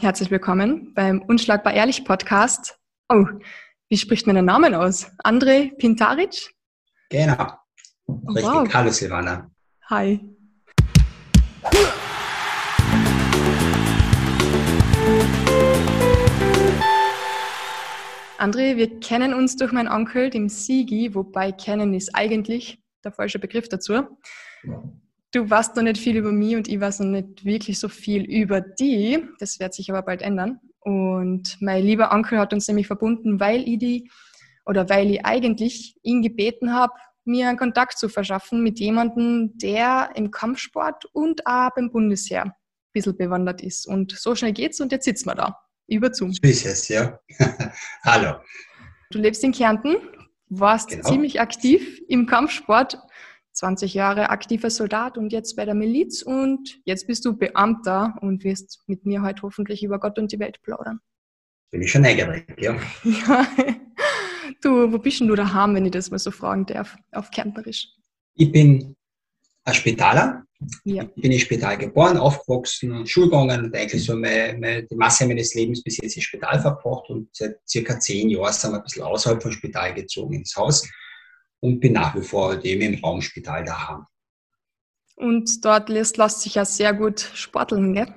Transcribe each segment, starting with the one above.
Herzlich willkommen beim Unschlagbar Ehrlich Podcast. Oh, wie spricht man den Namen aus? André Pintaric? Genau. Oh, Richtig. Wow. Hallo Silvana. Hi. André, wir kennen uns durch meinen Onkel, dem Sigi, wobei kennen ist eigentlich der falsche Begriff dazu. Du weißt noch nicht viel über mich und ich weiß noch nicht wirklich so viel über die. Das wird sich aber bald ändern. Und mein lieber Onkel hat uns nämlich verbunden, weil ich die oder weil ich eigentlich ihn gebeten habe, mir einen Kontakt zu verschaffen mit jemandem, der im Kampfsport und auch beim Bundesheer ein bisschen bewandert ist. Und so schnell geht's und jetzt sitzen wir da. Über Zoom. So ist es, ja. Hallo. Du lebst in Kärnten, warst genau. ziemlich aktiv im Kampfsport 20 Jahre aktiver Soldat und jetzt bei der Miliz und jetzt bist du Beamter und wirst mit mir heute hoffentlich über Gott und die Welt plaudern. Bin ich schon neugierig, ja. ja. Du, wo bist denn du daheim, wenn ich das mal so fragen darf, auf Kärntnerisch? Ich bin ein Spitaler. Ja. Ich bin im Spital geboren, aufgewachsen und Schulgegangen und eigentlich so meine, meine, die Masse meines Lebens bis jetzt im Spital verbracht und seit circa zehn Jahren sind wir ein bisschen außerhalb vom Spital gezogen ins Haus und bin nach wie vor halt eben im Raumspital daheim. Und dort lässt, lässt sich ja sehr gut sporteln, gell?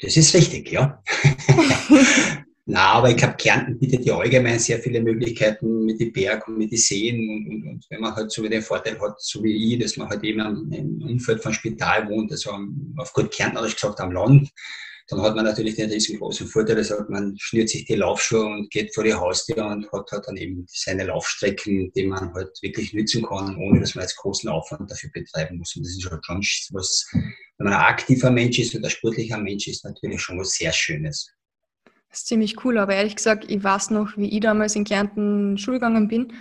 Das ist richtig, ja. Na, aber ich glaube, Kärnten bietet ja allgemein sehr viele Möglichkeiten mit den Bergen und mit den Seen und, und, und, wenn man halt so den Vorteil hat, so wie ich, dass man halt eben im Umfeld vom Spital wohnt, also auf gut Kärntnerisch gesagt am Land, dann hat man natürlich den riesengroßen Vorteil, dass man schnürt sich die Laufschuhe und geht vor die Haustür und hat halt dann eben seine Laufstrecken, die man halt wirklich nützen kann, ohne dass man jetzt großen Aufwand dafür betreiben muss. Und das ist halt schon was, wenn man ein aktiver Mensch ist oder ein sportlicher Mensch ist, natürlich schon was sehr Schönes. Das ist ziemlich cool, aber ehrlich gesagt, ich weiß noch, wie ich damals in Kärnten Schule gegangen bin.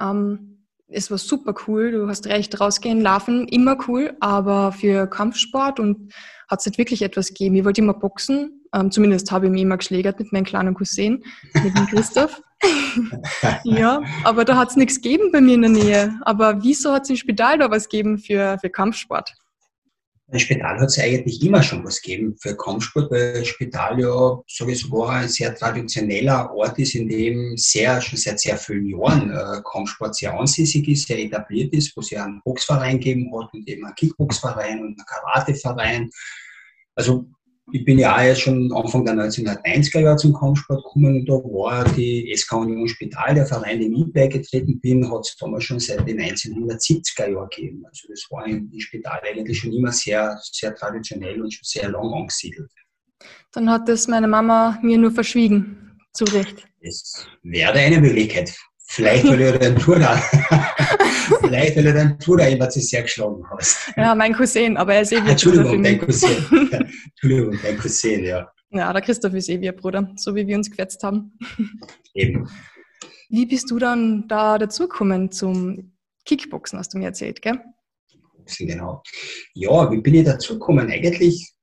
Ähm, es war super cool, du hast recht, rausgehen, laufen, immer cool, aber für Kampfsport und hat es nicht wirklich etwas gegeben. Ich wollte immer boxen, ähm, zumindest habe ich mich immer geschlägert mit meinem kleinen Cousin, mit dem Christoph. ja, aber da hat es nichts gegeben bei mir in der Nähe. Aber wieso hat es im Spital da was gegeben für, für Kampfsport? Im Spital hat es eigentlich immer schon was gegeben für Kampfsport, weil Spital ja, sogar, ein sehr traditioneller Ort ist, in dem sehr, schon seit sehr vielen Jahren äh, Kampfsport sehr ansässig ist, sehr etabliert ist, wo es ja einen Boxverein gegeben hat und eben einen Kickboxverein und einen Karateverein. Also ich bin ja auch jetzt schon Anfang der 1990er Jahre zum Kampfsport gekommen und da war die SK Union Spital, der Verein, dem ich beigetreten bin, hat es damals schon seit den 1970er Jahren gegeben. Also das war im Spital eigentlich schon immer sehr, sehr traditionell und schon sehr lang angesiedelt. Dann hat das meine Mama mir nur verschwiegen, zu Recht. Das wäre eine Möglichkeit. Vielleicht, weil du deinen Tour da, vielleicht, weil du deinen Tour da immer zu sehr geschlagen hast. Ja, mein Cousin, aber er ist eh wie Entschuldigung, dein Cousin. Entschuldigung, dein Cousin, ja. Ja, der Christoph ist eh wie ein Bruder, so wie wir uns gefetzt haben. Eben. Wie bist du dann da dazugekommen zum Kickboxen, hast du mir erzählt, gell? Kickboxen, genau. Ja, wie bin ich dazugekommen? Eigentlich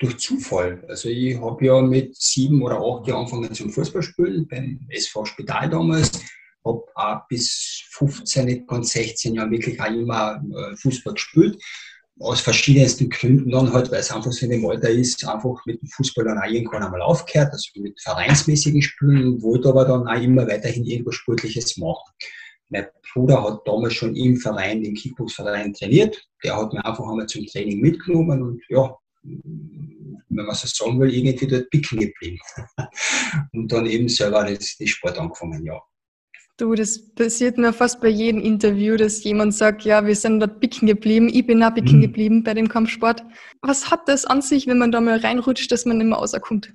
durch Zufall. Also ich habe ja mit sieben oder acht Jahren angefangen zum Fußballspielen beim SV Spital damals habe auch bis 15, ganz 16 Jahren wirklich auch immer äh, Fußball gespielt. Aus verschiedensten Gründen dann halt, weil es einfach so in dem Alter ist, einfach mit dem Fußball dann auch irgendwann einmal aufgehört, also mit vereinsmäßigen Spielen, wollte aber dann auch immer weiterhin irgendwas Sportliches machen. Mein Bruder hat damals schon im Verein, den Kickboxverein trainiert. Der hat mir einfach einmal zum Training mitgenommen und ja, wenn man so sagen will, irgendwie dort picken geblieben. und dann eben selber das, das Sport angefangen, ja. Du, das passiert mir fast bei jedem Interview, dass jemand sagt, ja, wir sind dort bicken geblieben, ich bin auch bicken mhm. geblieben bei dem Kampfsport. Was hat das an sich, wenn man da mal reinrutscht, dass man nicht mehr rauskommt?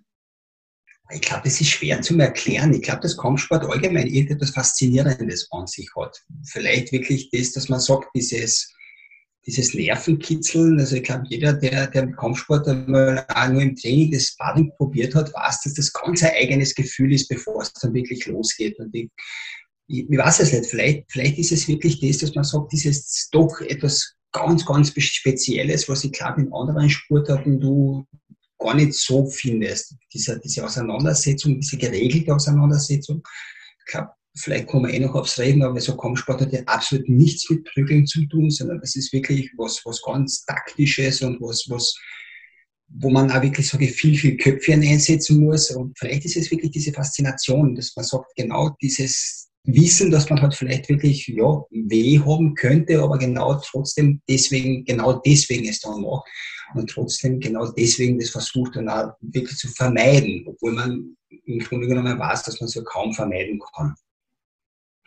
Ich glaube, das ist schwer zu erklären. Ich glaube, dass Kampfsport allgemein irgendetwas Faszinierendes an sich hat. Vielleicht wirklich das, dass man sagt, dieses, dieses Nervenkitzeln. Also ich glaube, jeder, der, der im Kampfsport einmal auch nur im Training das Sparring probiert hat, weiß, dass das ganz ein eigenes Gefühl ist, bevor es dann wirklich losgeht. Und ich, ich, ich weiß es nicht, vielleicht, vielleicht ist es wirklich das, dass man sagt, dieses doch etwas ganz, ganz Spezielles, was ich glaube in anderen Sportarten du gar nicht so findest. Diese, diese Auseinandersetzung, diese geregelte Auseinandersetzung. Ich glaube, vielleicht kommen wir eh noch aufs Reden, aber so Kampfsport hat ja absolut nichts mit Prügeln zu tun, sondern das ist wirklich was, was ganz Taktisches und was, was wo man auch wirklich so viel, viel Köpfchen einsetzen muss. Und vielleicht ist es wirklich diese Faszination, dass man sagt, genau dieses Wissen, dass man halt vielleicht wirklich, ja, weh haben könnte, aber genau trotzdem deswegen, genau deswegen es dann macht und trotzdem genau deswegen das versucht dann auch wirklich zu vermeiden, obwohl man im Grunde genommen weiß, dass man es ja kaum vermeiden kann.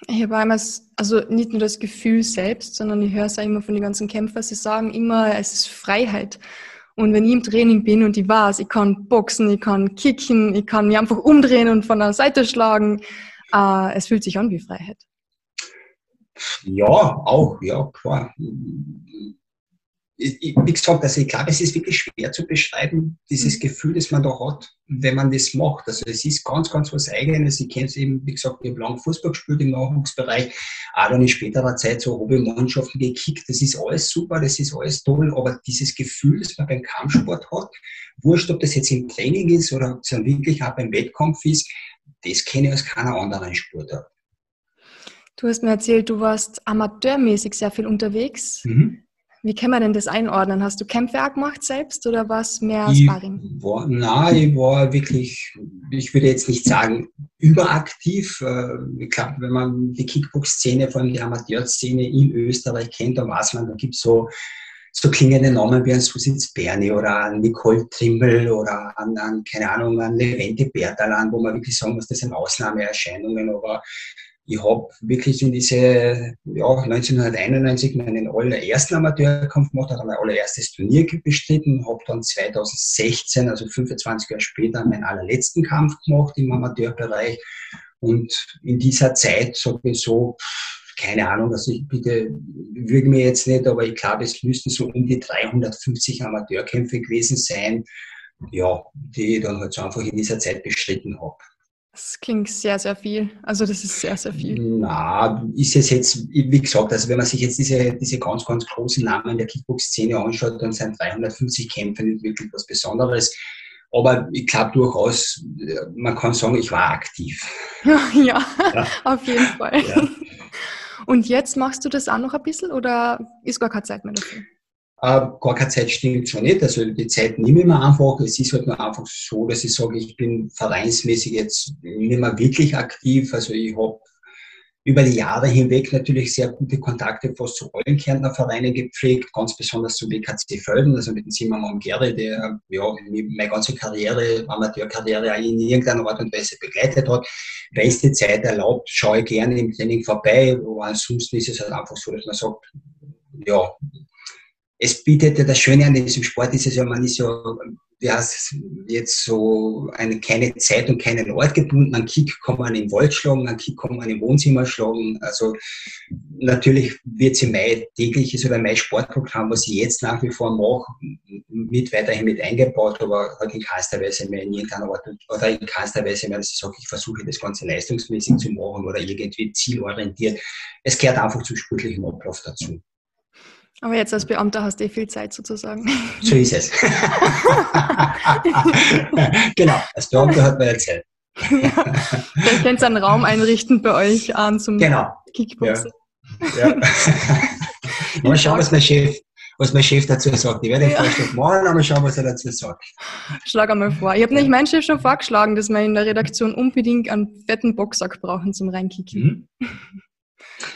Ich habe einmal, also nicht nur das Gefühl selbst, sondern ich höre es auch immer von den ganzen Kämpfern, sie sagen immer, es ist Freiheit. Und wenn ich im Training bin und ich weiß, ich kann boxen, ich kann kicken, ich kann mich einfach umdrehen und von der Seite schlagen, äh, es fühlt sich an wie Freiheit. Ja, auch, ja, klar wie gesagt, also ich glaube, es ist wirklich schwer zu beschreiben, dieses mhm. Gefühl, das man da hat, wenn man das macht. Also es ist ganz, ganz was Eigenes. Ich kenne es eben, wie gesagt, ich habe lange Fußball gespielt im Nachwuchsbereich, auch dann in späterer Zeit so Hobby-Mannschaften gekickt. Das ist alles super, das ist alles toll, aber dieses Gefühl, das man beim Kampfsport hat, wurscht, ob das jetzt im Training ist oder ob es dann wirklich auch beim Wettkampf ist, das kenne ich aus keiner anderen Sportart. Du hast mir erzählt, du warst amateurmäßig sehr viel unterwegs. Mhm. Wie kann man denn das einordnen? Hast du Kämpfe auch gemacht selbst oder was mehr Sparring? War, nein, ich war wirklich, ich würde jetzt nicht sagen überaktiv. Äh, ich glaube, wenn man die Kickbox-Szene, vor allem die Amateurszene in Österreich kennt, dann weiß man, da gibt es so so klingende Namen wie ein Susitz Berni oder ein Nicole Trimmel oder an, an keine Ahnung, an Levente Bertalan, wo man wirklich sagen muss, das sind Ausnahmeerscheinungen, aber ich habe wirklich in diese, ja, 1991 meinen allerersten Amateurkampf gemacht, habe mein allererstes Turnier bestritten, habe dann 2016, also 25 Jahre später, meinen allerletzten Kampf gemacht im Amateurbereich. Und in dieser Zeit, sage ich so, keine Ahnung, also ich bitte, würge mir jetzt nicht, aber ich glaube, es müssten so um die 350 Amateurkämpfe gewesen sein, ja, die ich dann halt so einfach in dieser Zeit bestritten habe. Das klingt sehr, sehr viel. Also das ist sehr, sehr viel. Na, ist es jetzt, wie gesagt, also wenn man sich jetzt diese, diese ganz, ganz großen Namen der Kickbox-Szene anschaut, dann sind 350 Kämpfe nicht wirklich was Besonderes. Aber ich glaube durchaus, man kann sagen, ich war aktiv. Ja, ja, ja. auf jeden Fall. Ja. Und jetzt machst du das auch noch ein bisschen oder ist gar keine Zeit mehr dafür? Äh, gar keine Zeit stimmt schon nicht. Also die Zeit nehme ich mir einfach. Es ist halt nur einfach so, dass ich sage, ich bin vereinsmäßig jetzt nicht mehr wirklich aktiv. Also ich habe über die Jahre hinweg natürlich sehr gute Kontakte fast zu allen Kärntner Vereinen gepflegt, ganz besonders zum BKC Völden, also mit dem Zimmermann Gere, der ja, meine ganze Karriere, Amateurkarriere in irgendeiner Art und Weise begleitet hat. Weil es die Zeit erlaubt, schaue ich gerne im Training vorbei, aber ansonsten ist es halt einfach so, dass man sagt, ja, es bietet ja das Schöne an diesem Sport ist es ja, man ist ja, wie heißt jetzt so eine, keine Zeit und keinen Ort gebunden. Ein Kick kann man im Wald schlagen, ein Kick kann man im Wohnzimmer schlagen. Also natürlich wird sie mein tägliches oder mein Sportprogramm, was ich jetzt nach wie vor mache, mit weiterhin mit eingebaut, aber halt in keinster Weise mehr in irgendeiner Art oder in keinster Weise mehr, dass ich sage, ich versuche das Ganze leistungsmäßig zu machen oder irgendwie zielorientiert. Es gehört einfach zum sportlichen Ablauf dazu. Aber jetzt als Beamter hast du eh viel Zeit sozusagen. So ist es. genau, als Beamter hat man ja Zeit. ja. Vielleicht könnt ihr einen Raum einrichten bei euch an zum genau. Kickboxen. Ja. ja. mal schauen, was mein Chef, was mein Chef dazu sagt. Ich werde den ja. Vorschlag machen, aber schauen, was er dazu sagt. Schlag einmal vor. Ich habe nämlich meinen Chef schon vorgeschlagen, dass wir in der Redaktion unbedingt einen fetten Boxsack brauchen zum Reinkicken. Mhm.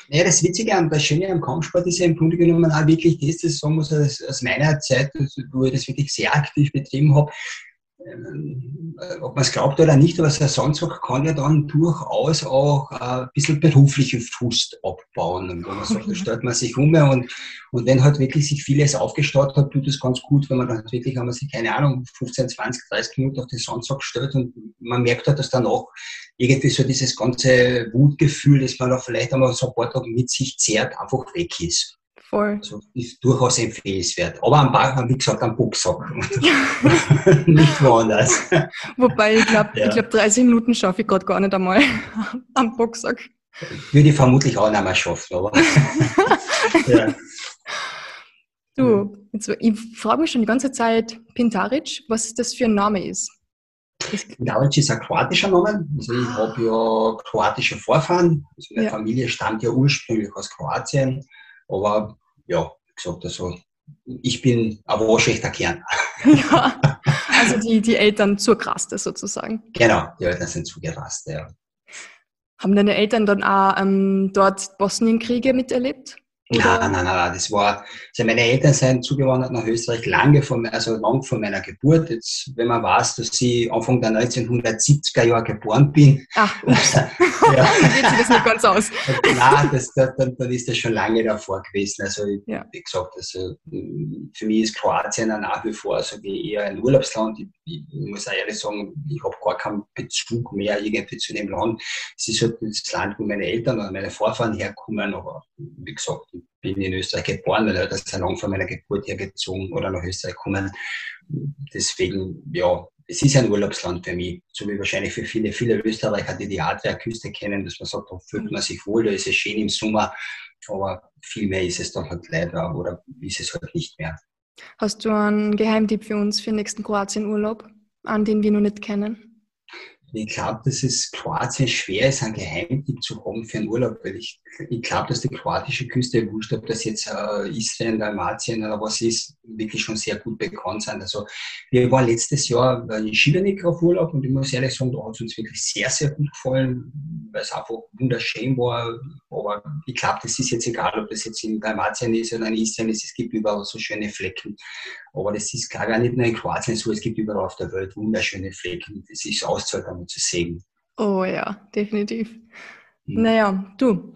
Naja, das Witzige und das Schöne am Kampfsport ist ja im Grunde genommen auch wirklich das, das sagen muss, aus meiner Zeit, wo ich das wirklich sehr aktiv betrieben habe, ob man es glaubt oder nicht, aber so ein Sandsack kann ja dann durchaus auch ein bisschen beruflichen Fuß abbauen. Und wenn man sagt, da stellt man sich um und, und wenn halt wirklich sich vieles aufgestaut hat, tut es ganz gut, wenn man dann wirklich einmal sich, keine Ahnung, 15, 20, 30 Minuten auf den Sandsack stellt und man merkt halt, dass dann auch irgendwie so dieses ganze Wutgefühl, das man da vielleicht einmal so ein paar Tage mit sich zehrt, einfach weg ist. Voll. Also ist durchaus empfehlenswert. Aber am Bach, wie gesagt, am Boxsack. nicht woanders. Wobei, ich glaube, ja. glaub, 30 Minuten schaffe ich gerade gar nicht einmal am Boxsack. Würde ich vermutlich auch nicht mehr schaffen, aber. ja. Du, jetzt, ich frage mich schon die ganze Zeit, Pintaric, was das für ein Name ist. Pintaric ist ein kroatischer Name. Also ich habe ja kroatische Vorfahren. Also meine ja. Familie stammt ja ursprünglich aus Kroatien. Aber ja, wie gesagt, also ich bin ein waschechter Kern. Ja, Also die, die Eltern zur Kraste sozusagen. Genau, die Eltern sind zugerast, ja. Haben deine Eltern dann auch ähm, dort Bosnienkriege miterlebt? Nein, nein, nein, das war, also meine Eltern sind zugewandert nach Österreich lange vor, also lang vor meiner Geburt. Jetzt, wenn man weiß, dass ich Anfang der 1970er Jahre geboren bin. Ach, ups. ja. geht sich das nicht ganz aus. nein, das, dann, dann ist das schon lange davor gewesen. Also, ja. wie gesagt, also, für mich ist Kroatien nach wie vor also eher ein Urlaubsland. Ich, ich muss auch ehrlich sagen, ich habe gar keinen Bezug mehr irgendwie zu dem Land. Es ist halt das Land, wo meine Eltern oder meine Vorfahren herkommen, aber wie gesagt, bin in Österreich geboren, weil das ist lang vor meiner Geburt hergezogen oder nach Österreich gekommen. Deswegen, ja, es ist ein Urlaubsland für mich, so wie wahrscheinlich für viele, viele Österreicher, die die Adria-Küste kennen, dass man sagt, da fühlt man sich wohl, da ist es schön im Sommer, aber viel mehr ist es dann halt leider oder ist es halt nicht mehr. Hast du einen Geheimtipp für uns für den nächsten Kroatien-Urlaub, an den wir noch nicht kennen? Ich glaube, dass es Kroatien schwer ist, einen Geheimtipp zu haben für einen Urlaub, weil ich, ich glaube, dass die kroatische Küste, wurscht, ob das jetzt äh, Istrien, Dalmatien oder was ist, wirklich schon sehr gut bekannt sind. Also wir waren letztes Jahr in Šibenik auf Urlaub und ich muss ehrlich sagen, da hat es uns wirklich sehr, sehr gut gefallen, weil es einfach wunderschön war. Aber ich glaube, das ist jetzt egal, ob das jetzt in Dalmatien ist oder in Istrien ist, es gibt überall so schöne Flecken. Aber das ist klar, nicht nur in Kroatien so, es gibt überall auf der Welt wunderschöne Flecken. Das ist auszuhalten und zu sehen. Oh ja, definitiv. Hm. Naja, du,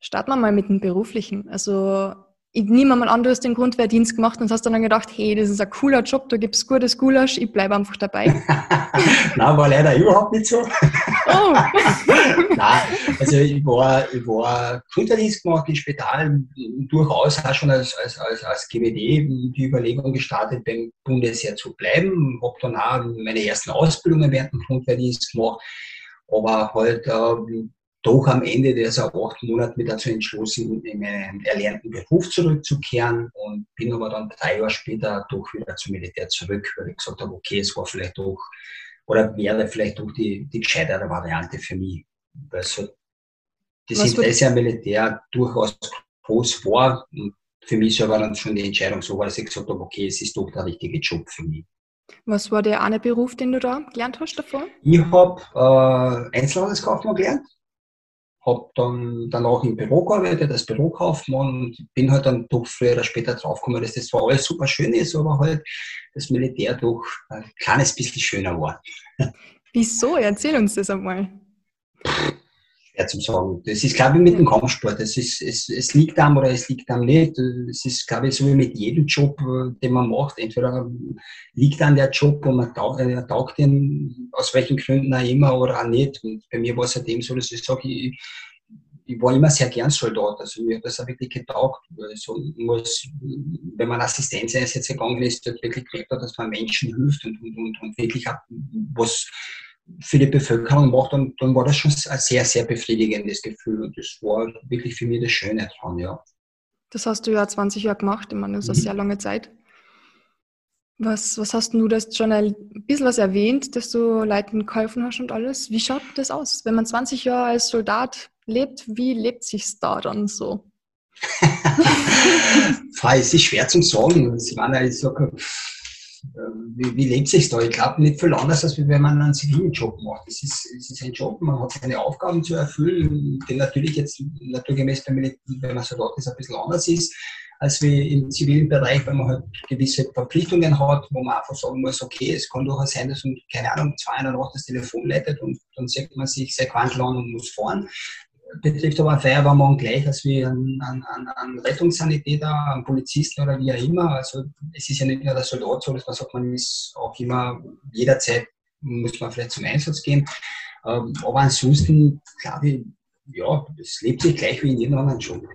starten wir mal mit dem Beruflichen. Also ich nehme mal an, du hast den Grundwehrdienst gemacht und hast dann gedacht, hey, das ist ein cooler Job, da gibt es gutes Gulasch, ich bleibe einfach dabei. Nein, war leider überhaupt nicht so. Nein, also ich war, ich war Grundwehrdienst gemacht im Spital, durchaus auch schon als, als, als, als GWD die Überlegung gestartet, beim Bundesheer zu bleiben. Habe dann auch meine ersten Ausbildungen während dem Grundwehrdienst gemacht, aber halt äh, doch am Ende dieser acht Monate mich dazu entschlossen, in meinen erlernten Beruf zurückzukehren und bin aber dann drei Jahre später doch wieder zum Militär zurück, weil ich gesagt habe, okay, es war vielleicht doch oder wäre vielleicht doch die, die gescheitere Variante für mich. Weil so das Was Interesse am Militär durchaus groß war und für mich war dann schon die Entscheidung so, dass ich gesagt habe, okay, es ist doch der richtige Job für mich. Was war der eine Beruf, den du da gelernt hast davor? Ich habe äh, Einzelhandelskaufmann gelernt habe dann danach im Büro gearbeitet als Bürokaufmann und bin halt dann doch früher oder später draufgekommen, dass das zwar alles super schön ist, aber halt das Militär doch ein kleines bisschen schöner war. Wieso? Erzähl uns das einmal. Schwer zu sagen. Das ist, glaube ich, mit dem Kampfsport. Es, ist, es, es liegt am oder es liegt am nicht. Es ist, glaube ich, so wie mit jedem Job, äh, den man macht. Entweder liegt an der Job und man taugt, äh, taugt ihn aus welchen Gründen auch immer oder auch nicht. Und bei mir war es halt eben so, dass ich sage, ich, ich war immer sehr gern Soldat. Also mir hat das auch wirklich getaugt. Also muss, wenn man Assistenzeinsätze gegangen ist, hat wirklich gemerkt, dass man Menschen hilft und, und, und, und wirklich auch was für die Bevölkerung macht, dann, dann war das schon ein sehr, sehr befriedigendes Gefühl. Und das war wirklich für mich das Schöne dran, ja. Das hast du ja 20 Jahre gemacht, ich meine, das ist eine mhm. sehr lange Zeit. Was, was hast du, das schon ein bisschen was erwähnt, dass du Leuten geholfen hast und alles. Wie schaut das aus? Wenn man 20 Jahre als Soldat lebt, wie lebt sich da dann so? es ist schwer zu sagen. Ich meine, ich sage, wie, wie lebt sich da? Ich glaube nicht viel anders, als wenn man einen zivilen Job macht. Es ist, es ist ein Job, man hat seine Aufgaben zu erfüllen, die natürlich jetzt naturgemäß, wenn man so dort ist, ein bisschen anders ist, als wie im zivilen Bereich, weil man halt gewisse Verpflichtungen hat, wo man einfach sagen muss, okay, es kann durchaus sein, dass man, keine Ahnung, zwei in der das Telefon leitet und dann sagt man sich sehr quantl an und muss fahren betrifft aber Feuerwehrmann gleich als wie ein, ein, ein, Rettungssanitäter, ein Polizist oder wie auch immer. Also es ist ja nicht nur der Soldat so, dass man sagt, man ist auch immer jederzeit muss man vielleicht zum Einsatz gehen. Ähm, aber ansonsten glaube ich, ja, es lebt sich gleich wie in jedem anderen Job.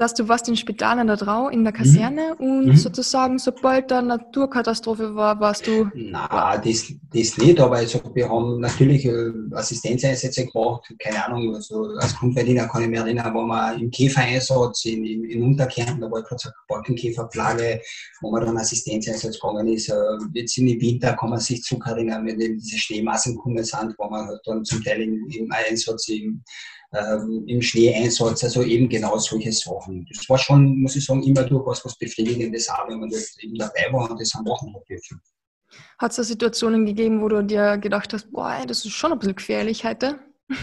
Heißt, du warst Spital in der Drau, in der Kaserne mhm. und mhm. sozusagen, sobald da Naturkatastrophe war, warst du. Na, das, das nicht, aber also wir haben natürlich äh, Assistenzeinsätze gemacht, keine Ahnung, also als Grundverdiener kann ich mich erinnern, wo wir im Käfereinsatz in, in, in Unterkärnten, da war gerade so eine Borkenkäferplage, wo man dann Assistenzeinsatz gegangen ist. Äh, jetzt in den Winter kann man sich zurückerinnern, wenn diese Schneemassen gekommen sind, wo man halt dann zum Teil im, im Einsatz im ähm, im Schneeeinsatz, also eben genau solche Sachen. Das war schon, muss ich sagen, immer durchaus was Befriedigendes auch, wenn man dort eben dabei war und das am machen hat dürfen. Hat es da Situationen gegeben, wo du dir gedacht hast, boah, das ist schon ein bisschen gefährlich heute?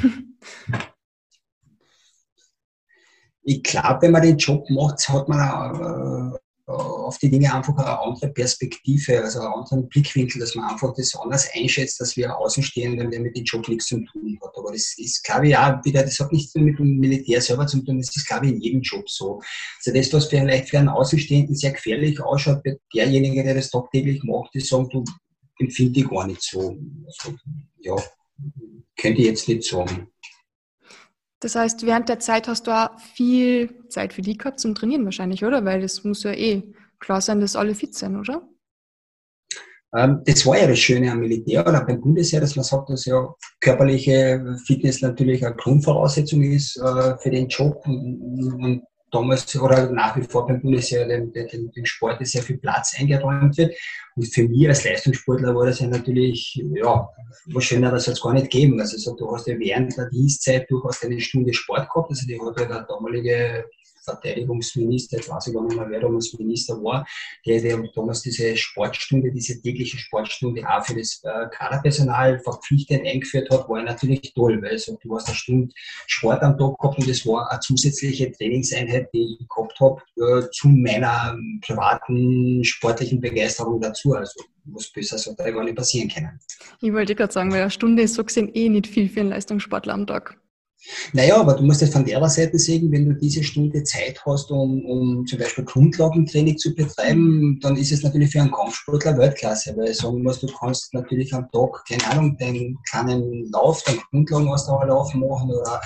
ich glaube, wenn man den Job macht, hat man äh, auf die Dinge einfach eine andere Perspektive, also einen anderen Blickwinkel, dass man einfach das anders einschätzt, dass wir Außenstehenden, der mit dem Job nichts zu tun hat. Aber das ist, glaube ich, auch wieder, das hat nichts mit dem Militär selber zu tun, das ist, glaube ich, in jedem Job so. Also das, was vielleicht für einen Außenstehenden sehr gefährlich ausschaut, wird derjenige, der das tagtäglich macht, die sagen, du empfinde ich gar nicht so. Also, ja, könnte ich jetzt nicht sagen. Das heißt, während der Zeit hast du auch viel Zeit für die gehabt zum Trainieren wahrscheinlich, oder? Weil es muss ja eh klar sein, dass alle fit sind, oder? Ähm, das war ja das Schöne am Militär oder beim Bundesheer, dass man sagt, dass ja körperliche Fitness natürlich eine Grundvoraussetzung ist äh, für den Job und damals oder nach wie vor beim Bundesheer dem, dem, dem Sport sehr viel Platz eingeräumt wird. Und für mich als Leistungssportler war das ja natürlich, ja, was schöner, das hat es gar nicht gegeben. Also du hast ja während der Dienstzeit, du hast eine Stunde Sport gehabt, also die hat ja der damalige Verteidigungsminister, jetzt weiß ich gar nicht mehr, wer damals Minister war, der, der damals diese Sportstunde, diese tägliche Sportstunde auch für das äh, Kaderpersonal verpflichtend eingeführt hat, war natürlich toll, weil so, du hast eine Stunde Sport am Tag gehabt und das war eine zusätzliche Trainingseinheit, die ich gehabt habe, äh, zu meiner privaten sportlichen Begeisterung dazu. Also was besser sollte gar nicht passieren können. Ich wollte gerade sagen, weil eine Stunde ist so gesehen eh nicht viel für einen Leistungssportler am Tag. Naja, aber du musst es von der Seite sehen, wenn du diese Stunde Zeit hast, um, um zum Beispiel Grundlagentraining zu betreiben, dann ist es natürlich für einen Kampfsportler Weltklasse, weil ich sagen muss, du kannst natürlich am Tag, keine Ahnung, deinen kleinen Lauf, deinen Grundlagenausdauerlauf machen oder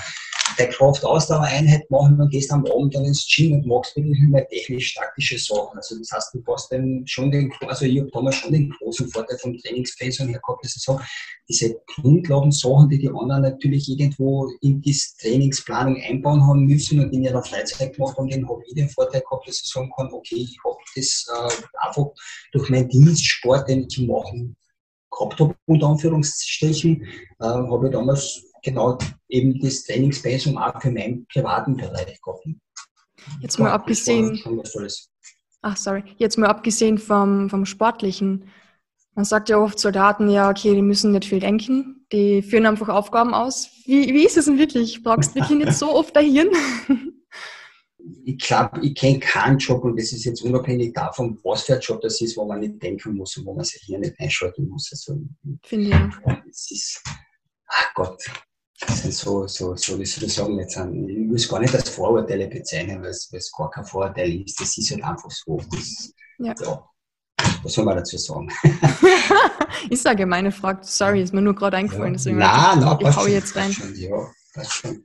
der Kraft-Ausdauereinheit machen und gehst am Abend dann ins Gym und machst wirklich mehr technisch-taktische Sachen. Also das heißt, du hast dann schon den, also ich habe damals schon den großen Vorteil vom Trainingspensum her gehabt, dass ich sage, diese Grundlagen-Sachen, die die anderen natürlich irgendwo in die Trainingsplanung einbauen haben müssen und in ihrer Freizeit gemacht haben, den habe ich den Vorteil gehabt, dass ich sagen kann, okay, ich habe das äh, einfach durch meinen Dienstsport, den ich machen gehabt habe, unter Anführungsstrichen, äh, habe ich damals genau eben das Trainingspensum auch für meinen privaten Bereich gehabt. Jetzt mal abgesehen. Ach, sorry. Jetzt mal abgesehen vom, vom Sportlichen. Man sagt ja oft Soldaten, ja, okay, die müssen nicht viel denken, die führen einfach Aufgaben aus. Wie, wie ist es denn wirklich? Brauchst du wirklich nicht so oft ein Hirn? ich glaube, ich kenne keinen Job und das ist jetzt unabhängig davon, was für ein Job das ist, wo man nicht denken muss und wo man sich hier nicht einschalten muss. Also, Finde ich. Ja. Es ist, ach Gott, sind so, so, so, wie soll ich sagen, jetzt ein, ich muss gar nicht als Vorurteile bezeichnen, weil es, gar kein Vorurteil ist. Das ist halt einfach so. Das, ja. ja. Was soll man dazu sagen? ist eine gemeine Frage. Sorry, ist mir nur gerade eingefallen. Ja. Nein, nein, ich hau jetzt rein. Schon, ja, passt schon.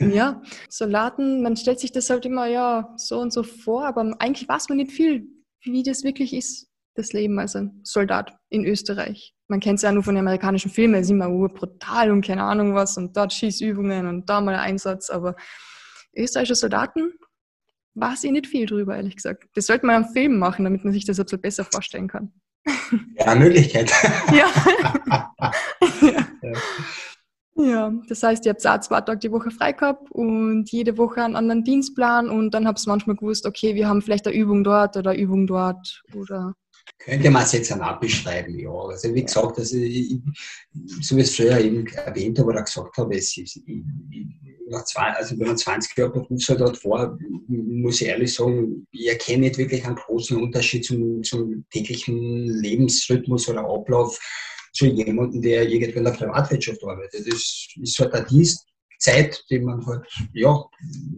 ja, Soldaten, man stellt sich das halt immer ja so und so vor, aber eigentlich weiß man nicht viel, wie das wirklich ist, das Leben als ein Soldat in Österreich man kennt es ja nur von den amerikanischen Filmen, es ist immer brutal und keine Ahnung was und dort Schießübungen und da mal ein Einsatz, aber österreichische Soldaten weiß ich nicht viel drüber, ehrlich gesagt. Das sollte man am Film machen, damit man sich das ein bisschen besser vorstellen kann. Ja, Möglichkeit. ja. ja. Ja, das heißt, ihr habt auch zwei Tage die Woche frei gehabt und jede Woche einen anderen Dienstplan und dann habt ihr manchmal gewusst, okay, wir haben vielleicht eine Übung dort oder eine Übung dort oder könnte man es jetzt auch beschreiben, ja. Also wie gesagt, also ich, so wie ich es früher eben erwähnt habe oder gesagt habe, es ist, ich, nach zwei, also wenn man 20 Jahre Berufssoldat war, muss ich ehrlich sagen, ich erkenne nicht wirklich einen großen Unterschied zum, zum täglichen Lebensrhythmus oder Ablauf zu jemandem, der irgendwie in der Privatwirtschaft arbeitet. Das ist halt ein Dienst, Zeit, die man halt, ja,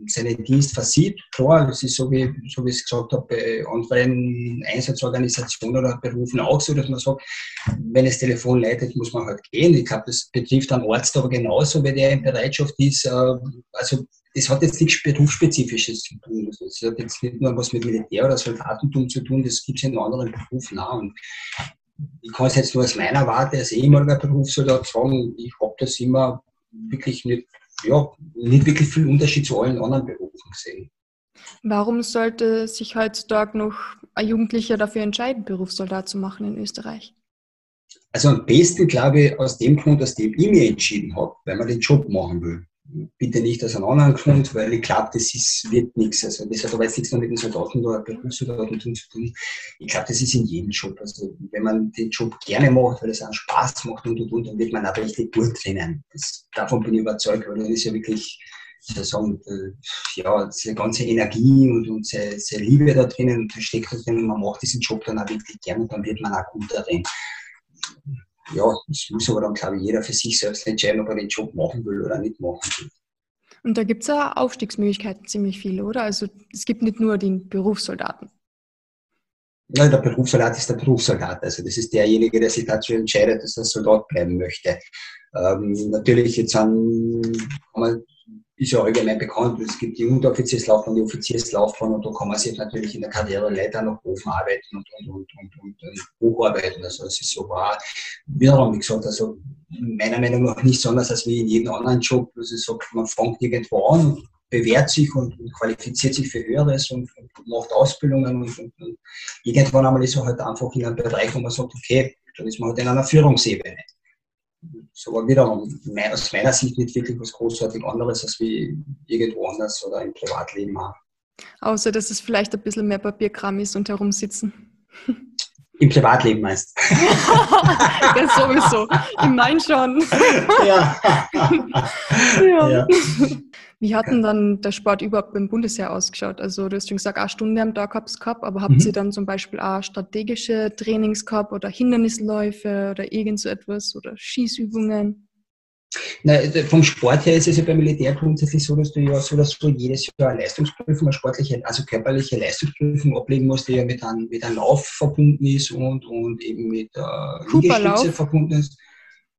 seinen Dienst versieht. Klar, das ist so wie, so wie ich es gesagt habe, bei anderen Einsatzorganisationen oder Berufen auch so, dass man sagt, wenn das Telefon leitet, muss man halt gehen. Ich glaube, das betrifft einen Arzt aber genauso, wenn der in Bereitschaft ist. Äh, also, das hat jetzt nichts Berufsspezifisches zu tun. Das hat jetzt nicht nur was mit Militär oder Soldatentum zu tun, das gibt es in anderen Berufen auch. Und ich kann es jetzt nur aus meiner Warte als ehemaliger Berufssoldat sagen, ich habe das immer wirklich nicht ja, nicht wirklich viel Unterschied zu allen anderen Berufen gesehen. Warum sollte sich heutzutage noch ein Jugendlicher dafür entscheiden, Berufssoldat zu machen in Österreich? Also am besten glaube ich aus dem Grund, dass ich mich entschieden habe, weil man den Job machen will. Bitte nicht aus einem anderen Grund, weil ich glaube, das ist, wird nichts. Also das hat aber jetzt nichts mit den Soldaten oder Berufssoldaten zu tun. Ich glaube, das ist in jedem Job. Also wenn man den Job gerne macht, weil es einen Spaß macht und und und, dann wird man auch richtig gut drinnen. Das, davon bin ich überzeugt, weil das ist ja wirklich sozusagen, äh, ja, diese ganze Energie und, und Liebe da drinnen und steckt da drin und man macht diesen Job dann auch wirklich gerne und dann wird man auch gut darin ja, das muss aber dann, glaube ich, jeder für sich selbst entscheiden, ob er den Job machen will oder nicht machen will. Und da gibt es ja Aufstiegsmöglichkeiten ziemlich viele, oder? Also es gibt nicht nur den Berufssoldaten. Ja, der Berufssoldat ist der Berufssoldat. Also das ist derjenige, der sich dazu entscheidet, dass er Soldat bleiben möchte. Ähm, natürlich jetzt an, kann man ist ja allgemein bekannt. Es gibt die Unteroffizierslaufbahn, die Offizierslaufbahn und da kann man sich natürlich in der Karriere leider nach oben arbeiten und, und, und, und, und, und hocharbeiten. Also es ist so war, wiederum, wie gesagt, also meiner Meinung nach nicht so anders als wie in jedem anderen Job. Also ich sage, man fängt irgendwo an und bewährt sich und, und qualifiziert sich für Höheres und, und macht Ausbildungen und, und, und irgendwann einmal ist man halt einfach in einem Bereich, wo man sagt, okay, dann ist man halt in einer Führungsebene so war wieder aus meiner Sicht nicht wirklich was großartig anderes als wie irgendwo anders oder im Privatleben auch. Außer, dass es vielleicht ein bisschen mehr Papierkram ist und herumsitzen. Im Privatleben meinst Das sowieso. Ich meine schon. Ja. ja. ja. Wie hat denn dann der Sport überhaupt beim Bundesheer ausgeschaut? Also du hast schon gesagt, eine Stunde am Tag habt ihr gehabt, aber habt mhm. ihr dann zum Beispiel auch strategische Trainings gehabt oder Hindernisläufe oder irgend so etwas oder Schießübungen? Na, vom Sport her ist es ja beim Militär grundsätzlich so, dass du ja so, dass du jedes Jahr eine Leistungsprüfung, eine sportliche, also körperliche Leistungsprüfung ablegen musst, die ja mit einem, mit einem Lauf verbunden ist und, und eben mit äh, verbunden ist.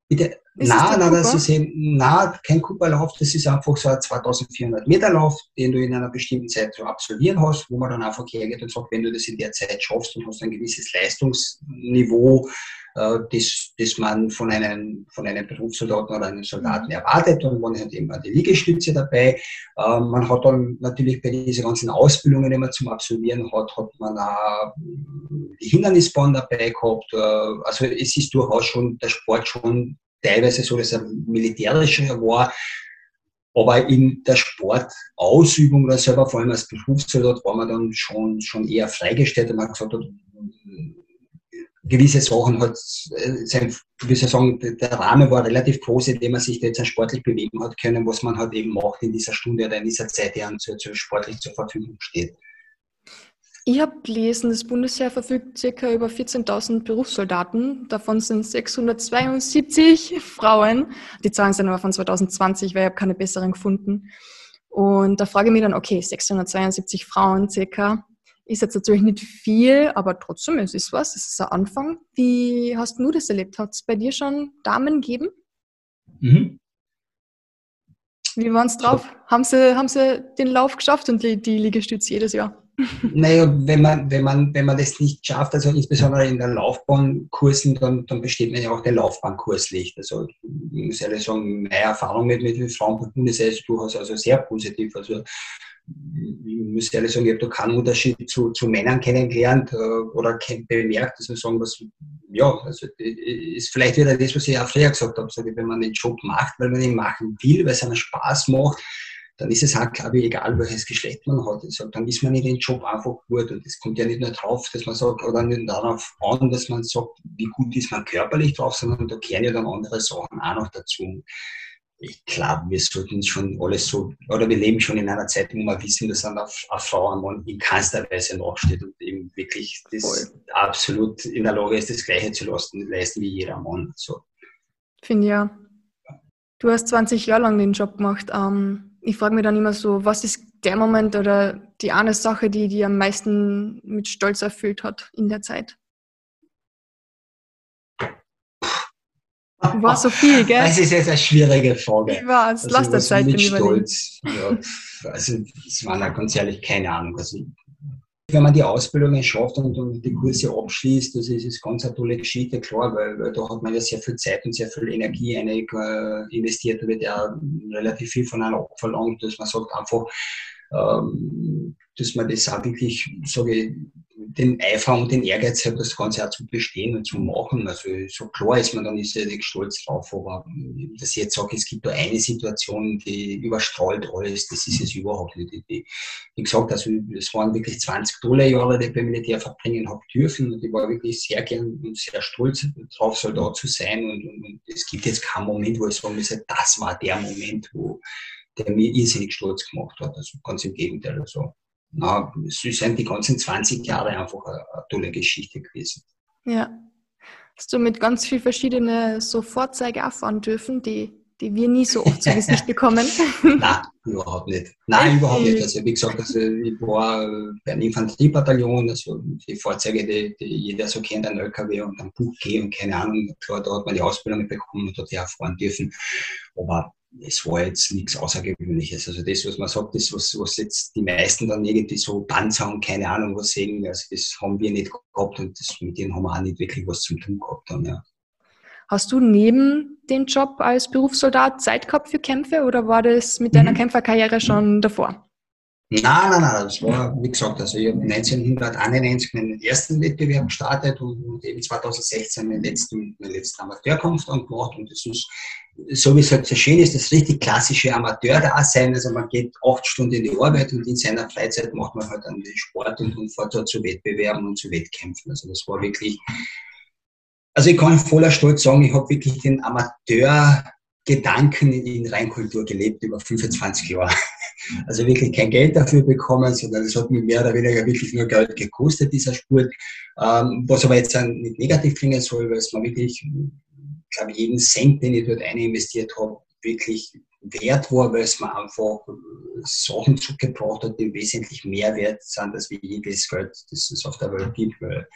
Bitte, ist nein, nein, das ist eben, nein, kein Cooperlauf, das ist einfach so ein 2400 Meter Lauf, den du in einer bestimmten Zeit zu absolvieren hast, wo man dann einfach hergeht und sagt, wenn du das in der Zeit schaffst und hast ein gewisses Leistungsniveau, äh, das, das man von einem, von einem Berufssoldaten oder einem Soldaten erwartet und man hat eben die Liegestütze dabei. Äh, man hat dann natürlich bei diesen ganzen Ausbildungen, man zum Absolvieren hat, hat man auch die Hindernisbahn dabei gehabt. Äh, also es ist durchaus schon der Sport schon teilweise so, dass er militärischer war. Aber in der Sportausübung oder selber, vor allem als Berufssoldat, war man dann schon, schon eher freigestellt und man gesagt hat, gewisse Sachen hat, sein, wie soll sagen, der Rahmen war relativ groß, in dem man sich jetzt sportlich bewegen hat können, was man halt eben macht in dieser Stunde oder in dieser Zeit, die einem zu, zu sportlich zur Verfügung steht. Ich habe gelesen, das Bundesheer verfügt ca. über 14.000 Berufssoldaten. Davon sind 672 Frauen. Die Zahlen sind aber von 2020, weil ich habe keine besseren gefunden. Und da frage ich mich dann, okay, 672 Frauen circa, ist jetzt natürlich nicht viel, aber trotzdem, es ist was, es ist ein Anfang. Wie hast du das erlebt? Hat es bei dir schon Damen gegeben? Mhm. Wie waren es drauf? Haben sie, haben sie den Lauf geschafft und die, die Liegestütze jedes Jahr? Naja, wenn man, wenn, man, wenn man das nicht schafft, also insbesondere in den Laufbahnkursen, dann, dann besteht man ja auch den Laufbahnkurs nicht. Also ich muss ehrlich sagen, meine Erfahrung mit, mit Frauenbundes ist durchaus also sehr positiv. Also ich muss ehrlich sagen, ich habe da keinen Unterschied zu, zu Männern kennengelernt äh, oder bemerkt, dass man sagen, was, ja, also ist vielleicht wieder das, was ich auch früher gesagt habe, also, wenn man den Job macht, weil man ihn machen will, weil es einem Spaß macht, dann ist es auch, glaube ich, egal, welches Geschlecht man hat. Also, dann ist man in den Job einfach gut. Und es kommt ja nicht nur drauf, dass man sagt, oder nicht darauf an, dass man sagt, wie gut ist man körperlich drauf, sondern da kehren ja dann andere Sachen auch noch dazu. Ich glaube, wir sollten schon alles so, oder wir leben schon in einer Zeit, wo wir wissen, dass eine, eine Frau am Mann in keinster Weise nachsteht und eben wirklich das Voll. absolut in der Lage ist, das Gleiche zu leisten, leisten wie jeder Mann. So. Finde ja. Du hast 20 Jahre lang den Job gemacht. Ähm ich frage mich dann immer so, was ist der Moment oder die eine Sache, die die am meisten mit Stolz erfüllt hat in der Zeit? War so viel, gell? Das ist jetzt eine schwierige Frage. Ich weiß, also, lass das Zeit mit Stolz. Ja, also, das war ganz ehrlich keine Ahnung. Also, wenn man die Ausbildungen schafft und, und die Kurse abschließt, das ist, ist ganz eine tolle Geschichte, klar, weil, weil, da hat man ja sehr viel Zeit und sehr viel Energie einig, äh, investiert, da wird ja relativ viel von einem abverlangt, dass man sagt einfach, ähm, dass man das auch wirklich, sage ich, den Eifer und den Ehrgeiz habe, das Ganze auch zu bestehen und zu machen. Also so klar ist man dann ist ja nicht stolz drauf, aber dass ich jetzt sage, es gibt da eine Situation, die überstrahlt alles, das ist es überhaupt nicht. wie gesagt, also es waren wirklich 20 tolle Jahre, die ich beim Militär verbringen habe dürfen und ich war wirklich sehr gern und sehr stolz drauf, Soldat zu sein und, und, und es gibt jetzt keinen Moment, wo ich sagen muss, das war der Moment, wo der mir irrsinnig stolz gemacht hat. Also ganz im Gegenteil. Also na, es sind die ganzen 20 Jahre einfach eine, eine tolle Geschichte gewesen. Ja. Hast du mit ganz vielen verschiedenen so Vorzeige erfahren dürfen, die, die wir nie so oft zu Gesicht bekommen? Nein, überhaupt nicht. Nein, überhaupt nicht. Also wie gesagt, also ich war bei einem Infanteriebataillon, also die Fahrzeuge, die, die jeder so kennt, ein LKW und ein Buch und keine Ahnung, klar, da hat man die Ausbildung bekommen und dort erfahren dürfen. Aber es war jetzt nichts Außergewöhnliches. Also das, was man sagt, das, was, was jetzt die meisten dann irgendwie so Panzer und keine Ahnung was sehen, also das haben wir nicht gehabt und das, mit denen haben wir auch nicht wirklich was zum tun gehabt. Dann, ja. Hast du neben dem Job als Berufssoldat Zeit gehabt für Kämpfe oder war das mit deiner mhm. Kämpferkarriere schon davor? Nein, nein, nein, das war, wie gesagt, also ich habe 1991 meinen ersten Wettbewerb gestartet und eben 2016 meinen letzten, meinen letzten Amateurkampf dann gemacht und das ist, so wie es halt so schön ist, das richtig klassische Amateur-Dasein, also man geht acht Stunden in die Arbeit und in seiner Freizeit macht man halt dann den Sport und, und fährt dort zu Wettbewerben und zu Wettkämpfen, also das war wirklich, also ich kann voller Stolz sagen, ich habe wirklich den Amateur Gedanken in Reinkultur gelebt über 25 Jahre. Also wirklich kein Geld dafür bekommen, sondern es hat mir mehr oder weniger wirklich nur Geld gekostet, dieser Sport. Ähm, was aber jetzt nicht negativ klingen soll, weil es mir wirklich, glaube ich, jeden Cent, den ich dort eine investiert habe, wirklich wert war, weil es mir einfach Sachen zugebracht hat, die wesentlich mehr wert sind, als jedes Geld, das es auf der Welt gibt. Weil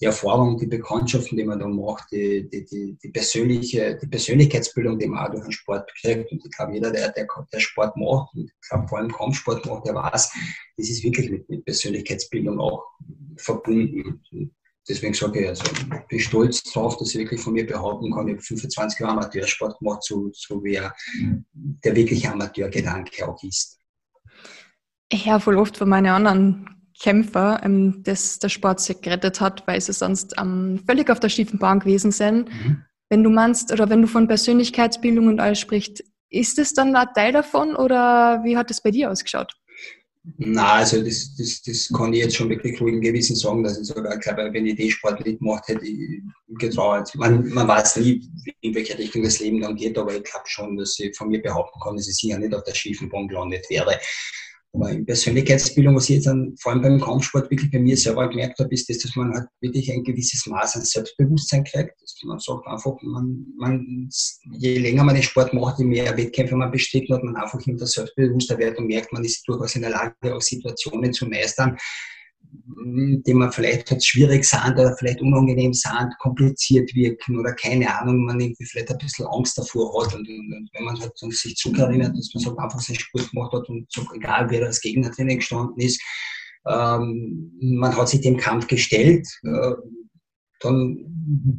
die Erfahrung, die Bekanntschaften, die man da macht, die, die, die, die, persönliche, die Persönlichkeitsbildung, die man auch durch den Sport kriegt. Und ich glaube, jeder, der, der, der Sport macht, und ich glaube vor allem Kampfsport macht, der weiß, das ist wirklich mit, mit Persönlichkeitsbildung auch verbunden. Und deswegen sage ich, also ich bin stolz darauf, dass ich wirklich von mir behaupten kann, ich habe 25 Jahre Amateursport gemacht, so, so wie er, der wirkliche Amateurgedanke auch ist. Ich höre voll oft von meinen anderen Kämpfer, ähm, das der Sport sich gerettet hat, weil sie sonst ähm, völlig auf der schiefen Bahn gewesen sind. Mhm. Wenn du meinst, oder wenn du von Persönlichkeitsbildung und alles sprichst, ist es dann ein Teil davon oder wie hat es bei dir ausgeschaut? Na, also das, das, das kann ich jetzt schon wirklich ruhigen Gewissen sagen, dass ich sogar glaube, wenn ich den Sport mitgemacht hätte, ich getraut. Man, man weiß nie, in welche Richtung das Leben dann geht, aber ich glaube schon, dass ich von mir behaupten kann, dass ich sicher nicht auf der schiefen Bahn gelandet wäre. Aber in Persönlichkeitsbildung, was ich jetzt dann, vor allem beim Kampfsport wirklich bei mir selber gemerkt habe, ist, das, dass man halt wirklich ein gewisses Maß an Selbstbewusstsein kriegt. Dass man sagt einfach, man, man, je länger man den Sport macht, je mehr Wettkämpfe man besteht, hat man einfach immer selbstbewusster wird und merkt, man ist durchaus in der Lage, auch Situationen zu meistern, die man vielleicht halt schwierig sind oder vielleicht unangenehm sind, kompliziert wirken oder keine Ahnung, man irgendwie vielleicht ein bisschen Angst davor hat. Und, und, und wenn man halt sich zurückerinnert, dass man so einfach seinen Sport gemacht hat und so, egal wer als Gegner drinnen gestanden ist, ähm, man hat sich dem Kampf gestellt, äh, dann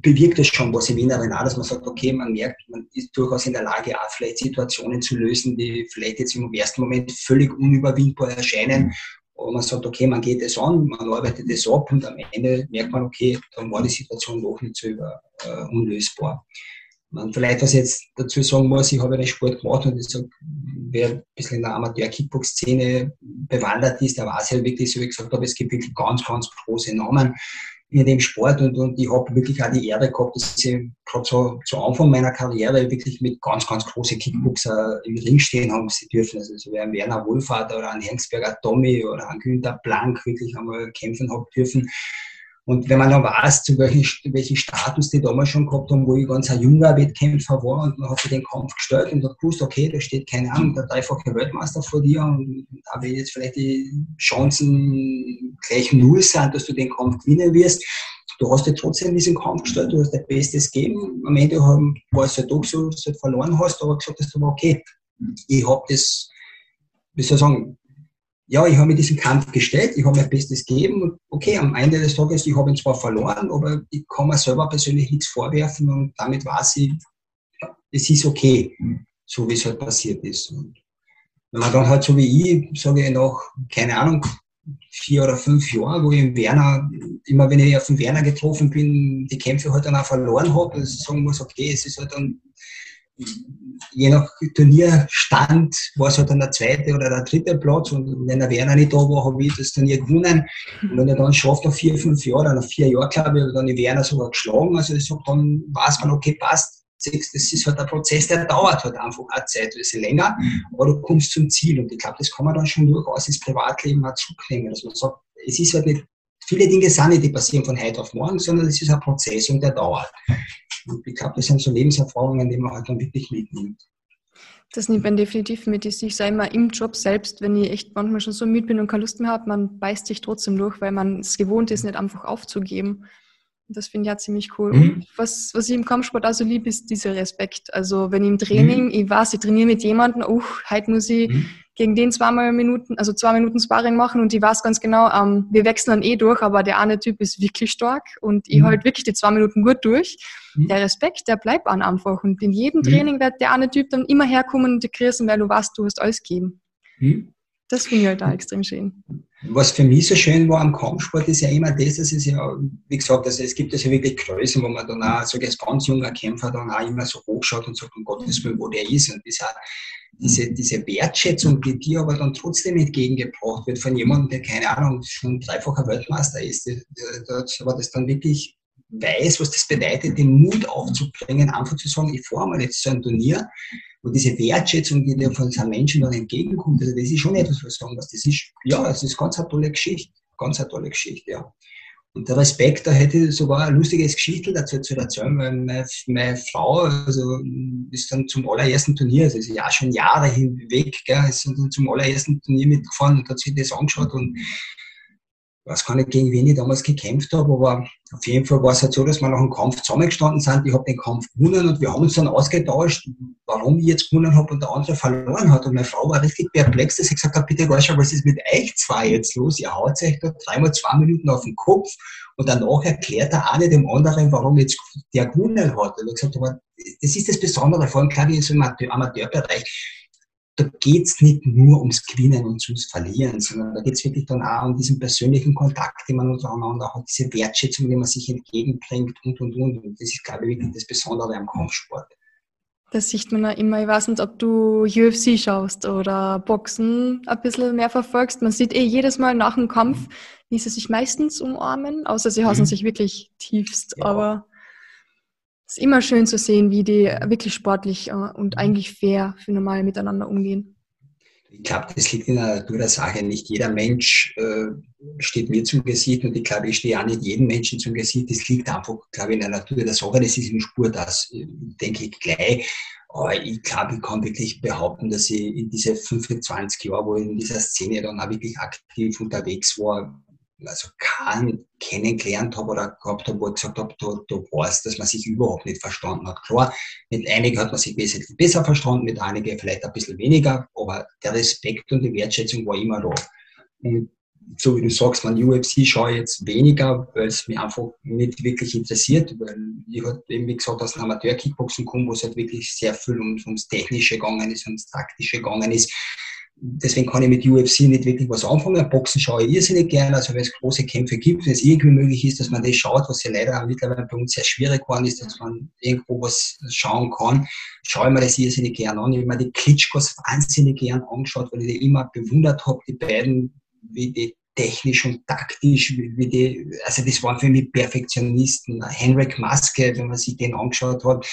bewirkt es schon was im Inneren auch, dass man sagt, okay, man merkt, man ist durchaus in der Lage, auch vielleicht Situationen zu lösen, die vielleicht jetzt im ersten Moment völlig unüberwindbar erscheinen und man sagt, okay, man geht es an, man arbeitet es ab und am Ende merkt man, okay, dann war die Situation doch nicht so über, äh, unlösbar. Man, vielleicht, was ich jetzt dazu sagen muss, ich habe einen Sport gemacht und ich sage, wer ein bisschen in der Amateur-Kickbox-Szene bewandert ist, der weiß ja wirklich, so wie ich gesagt habe, es gibt wirklich ganz, ganz große Namen in dem Sport und, und ich habe wirklich auch die Ehre gehabt, dass ich gerade so zu Anfang meiner Karriere wirklich mit ganz, ganz großen Kickboxer im Ring stehen haben sie dürfen. Also so wie ein Werner Wohlfahrt oder ein Hengsberger Tommy oder ein Günther Blank wirklich einmal kämpfen haben dürfen. Und wenn man dann weiß, zu welchen, welchen Status die damals schon gehabt haben, wo ich ganz ein junger Wettkämpfer war und man hat sich den Kampf gestellt und hat gewusst, okay, da steht keine Ahnung, der dreifache Weltmeister vor dir und da will jetzt vielleicht die Chancen gleich null sein, dass du den Kampf gewinnen wirst. Du hast dir trotzdem diesen Kampf gestellt, du hast dein Bestes gegeben. Am Ende war es halt doch so, dass du halt verloren hast, aber gesagt hast, aber okay, ich habe das, wie soll ich sagen, ja, ich habe mir diesen Kampf gestellt, ich habe mein Bestes gegeben und okay, am Ende des Tages, ich habe ihn zwar verloren, aber ich kann mir selber persönlich nichts vorwerfen und damit weiß ich, es ist okay, so wie es halt passiert ist. Und wenn man dann halt so wie ich, sage ich noch, keine Ahnung, vier oder fünf Jahren, wo ich im Werner, immer wenn ich auf den Werner getroffen bin, die Kämpfe halt dann auch verloren habe, also sagen muss, okay, es ist halt dann je nach Turnierstand war es halt dann der zweite oder der dritte Platz und wenn der Werner nicht da war, habe ich das Turnier gewonnen. Und wenn er dann schafft, nach vier, fünf Jahren, nach vier Jahren, glaube ich, dann die Werner sogar geschlagen. Also ich sage, dann weiß man, okay, passt. Das ist halt ein Prozess, der dauert halt einfach eine Zeit, ein bisschen länger, aber du kommst zum Ziel. Und ich glaube, das kann man dann schon durchaus ins Privatleben auch zurücknehmen. Dass man sagt, es ist halt nicht, viele Dinge sind nicht, die passieren von heute auf morgen, sondern es ist ein Prozess und der dauert. Ich glaube, das sind so Lebenserfahrungen, die man halt dann wirklich mitnimmt. Das nimmt man definitiv mit. Ich sage immer im Job selbst, wenn ich echt manchmal schon so müde bin und keine Lust mehr habe, man beißt sich trotzdem durch, weil man es gewohnt ist, nicht einfach aufzugeben. Das finde ich ja ziemlich cool. Mhm. was, was ich im Kampfsport also liebe, ist dieser Respekt. Also wenn ich im Training, mhm. ich weiß, ich trainiere mit jemandem, oh, heute muss ich mhm gegen den zweimal Minuten, also zwei Minuten Sparring machen und ich weiß ganz genau, ähm, wir wechseln dann eh durch, aber der eine Typ ist wirklich stark und ich mhm. halte wirklich die zwei Minuten gut durch. Mhm. Der Respekt, der bleibt an einfach und in jedem mhm. Training wird der eine Typ dann immer herkommen und grüßen, weil du weißt, du hast alles gegeben. Mhm. Das finde ich halt da extrem schön. Was für mich so schön war am Kampfsport, ist ja immer das, dass es ja, wie gesagt, also es gibt ja so wirklich Größen, wo man dann auch, so als ganz junger Kämpfer dann auch immer so hochschaut und sagt, um Gottes Willen, wo der ist. Und das auch diese, diese Wertschätzung, die dir aber dann trotzdem entgegengebracht wird von jemandem, der keine Ahnung, schon dreifacher Weltmeister ist, aber das dann wirklich weiß, was das bedeutet, den Mut aufzubringen, einfach zu sagen, ich fahre mal jetzt so ein Turnier und diese Wertschätzung, die dir von so Menschen dann entgegenkommt, also das ist schon etwas, was sagen was das ist, ja, das ist ganz eine tolle Geschichte, ganz eine tolle Geschichte, ja. Und der Respekt, da hätte ich sogar ein lustiges Geschichte dazu zu erzählen, weil meine, meine, Frau also, ist dann zum allerersten Turnier, also ist ja schon Jahre hinweg, gell, ist dann zum allerersten Turnier mitgefahren und hat sich das angeschaut und ich weiß gar nicht, gegen wen ich damals gekämpft habe, aber auf jeden Fall war es halt so, dass wir nach dem Kampf zusammengestanden sind. Ich habe den Kampf gewonnen und wir haben uns dann ausgetauscht, warum ich jetzt gewonnen habe und der andere verloren hat. Und meine Frau war richtig perplex, dass ich gesagt habe, bitte Gorscha, was ist mit euch zwei jetzt los? Ihr haut euch da dreimal zwei Minuten auf den Kopf und danach erklärt der eine dem anderen, warum jetzt der gewonnen hat. Und ich gesagt, aber das ist das Besondere, vor allem glaube ich im Amateurbereich da geht's nicht nur ums Gewinnen und ums Verlieren, sondern da geht's wirklich dann auch um diesen persönlichen Kontakt, den man untereinander hat, diese Wertschätzung, die man sich entgegenbringt und, und, und. Und das ist, glaube ich, wirklich das Besondere am Kampfsport. Das sieht man ja immer. Ich weiß nicht, ob du UFC schaust oder Boxen ein bisschen mehr verfolgst. Man sieht eh jedes Mal nach dem Kampf, wie sie sich meistens umarmen, außer sie hassen mhm. sich wirklich tiefst. Ja. Aber es ist immer schön zu sehen, wie die wirklich sportlich äh, und eigentlich fair für normal miteinander umgehen. Ich glaube, das liegt in der Natur der Sache. Nicht jeder Mensch äh, steht mir zum Gesicht und ich glaube, ich stehe auch nicht jedem Menschen zum Gesicht. Das liegt einfach, glaube ich, in der Natur der Sache. Das ist im Sport, das denke ich gleich. Aber ich glaube, ich kann wirklich behaupten, dass ich in diese 25 Jahre, wo ich in dieser Szene dann auch wirklich aktiv unterwegs war, also keinen kennengelernt habe oder gehabt habe, wo ich gesagt habe, du, weißt, dass man sich überhaupt nicht verstanden hat. Klar, mit einigen hat man sich wesentlich besser verstanden, mit einigen vielleicht ein bisschen weniger, aber der Respekt und die Wertschätzung war immer da. Und so wie du sagst, man UFC schaue ich jetzt weniger, weil es mich einfach nicht wirklich interessiert, weil ich halt eben, wie gesagt, aus dem Amateur-Kickboxen komme, wo es halt wirklich sehr viel ums, ums Technische gegangen ist, ums Taktische gegangen ist deswegen kann ich mit UFC nicht wirklich was anfangen. Boxen schaue ich irrsinnig gerne, also wenn es große Kämpfe gibt, wenn es irgendwie möglich ist, dass man das schaut, was ja leider mittlerweile bei uns sehr schwierig geworden ist, dass man irgendwo was schauen kann, schaue ich mir das irrsinnig gerne an. Ich habe mir die Klitschkos wahnsinnig gern angeschaut, weil ich die immer bewundert habe, die beiden, wie die technisch und taktisch, wie die, also das waren für mich Perfektionisten. Henrik Maske, wenn man sich den angeschaut hat,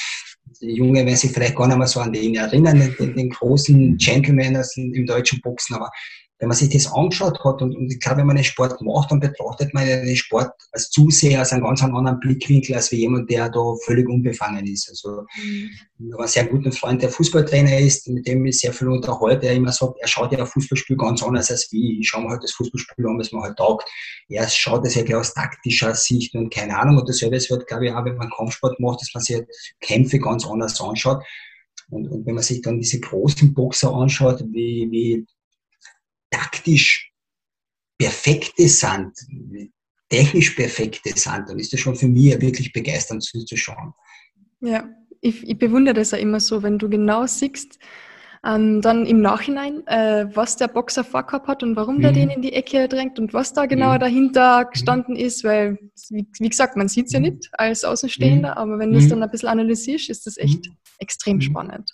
die Junge werden sich vielleicht gar nicht mehr so an den erinnern, den, den großen Gentleman im deutschen Boxen, aber wenn man sich das angeschaut hat und, und ich glaube, wenn man den Sport macht, dann betrachtet man den Sport als Zuseher aus einem ganz anderen Blickwinkel als wie jemand, der da völlig unbefangen ist. Also mhm. ich habe einen sehr guten Freund, der Fußballtrainer ist, mit dem ich sehr viel unterhalte, der immer sagt, er schaut ja ein Fußballspiel ganz anders als wie. Ich schaue mir halt das Fußballspiel an, was man halt taugt. Er schaut das ja gleich aus taktischer Sicht und keine Ahnung. Und dasselbe wird, glaube ich, auch, wenn man Kampfsport macht, dass man sich halt Kämpfe ganz anders anschaut. Und, und, wenn man sich dann diese großen Boxer anschaut, wie, wie taktisch perfekte sind, technisch perfekte sind, dann ist das schon für mich wirklich begeisternd zuzuschauen. Ja, ich, ich bewundere das ja immer so, wenn du genau siehst, Ähm, dann im Nachhinein, äh, was der Boxer vorgehabt hat und warum mhm. der den in die Ecke drängt und was da genau mhm. dahinter gestanden ist, weil, wie, wie gesagt, man sieht es ja mhm. nicht als Außenstehender, mhm. aber wenn du es mhm. dann ein bisschen analysierst, ist das echt extrem spannend.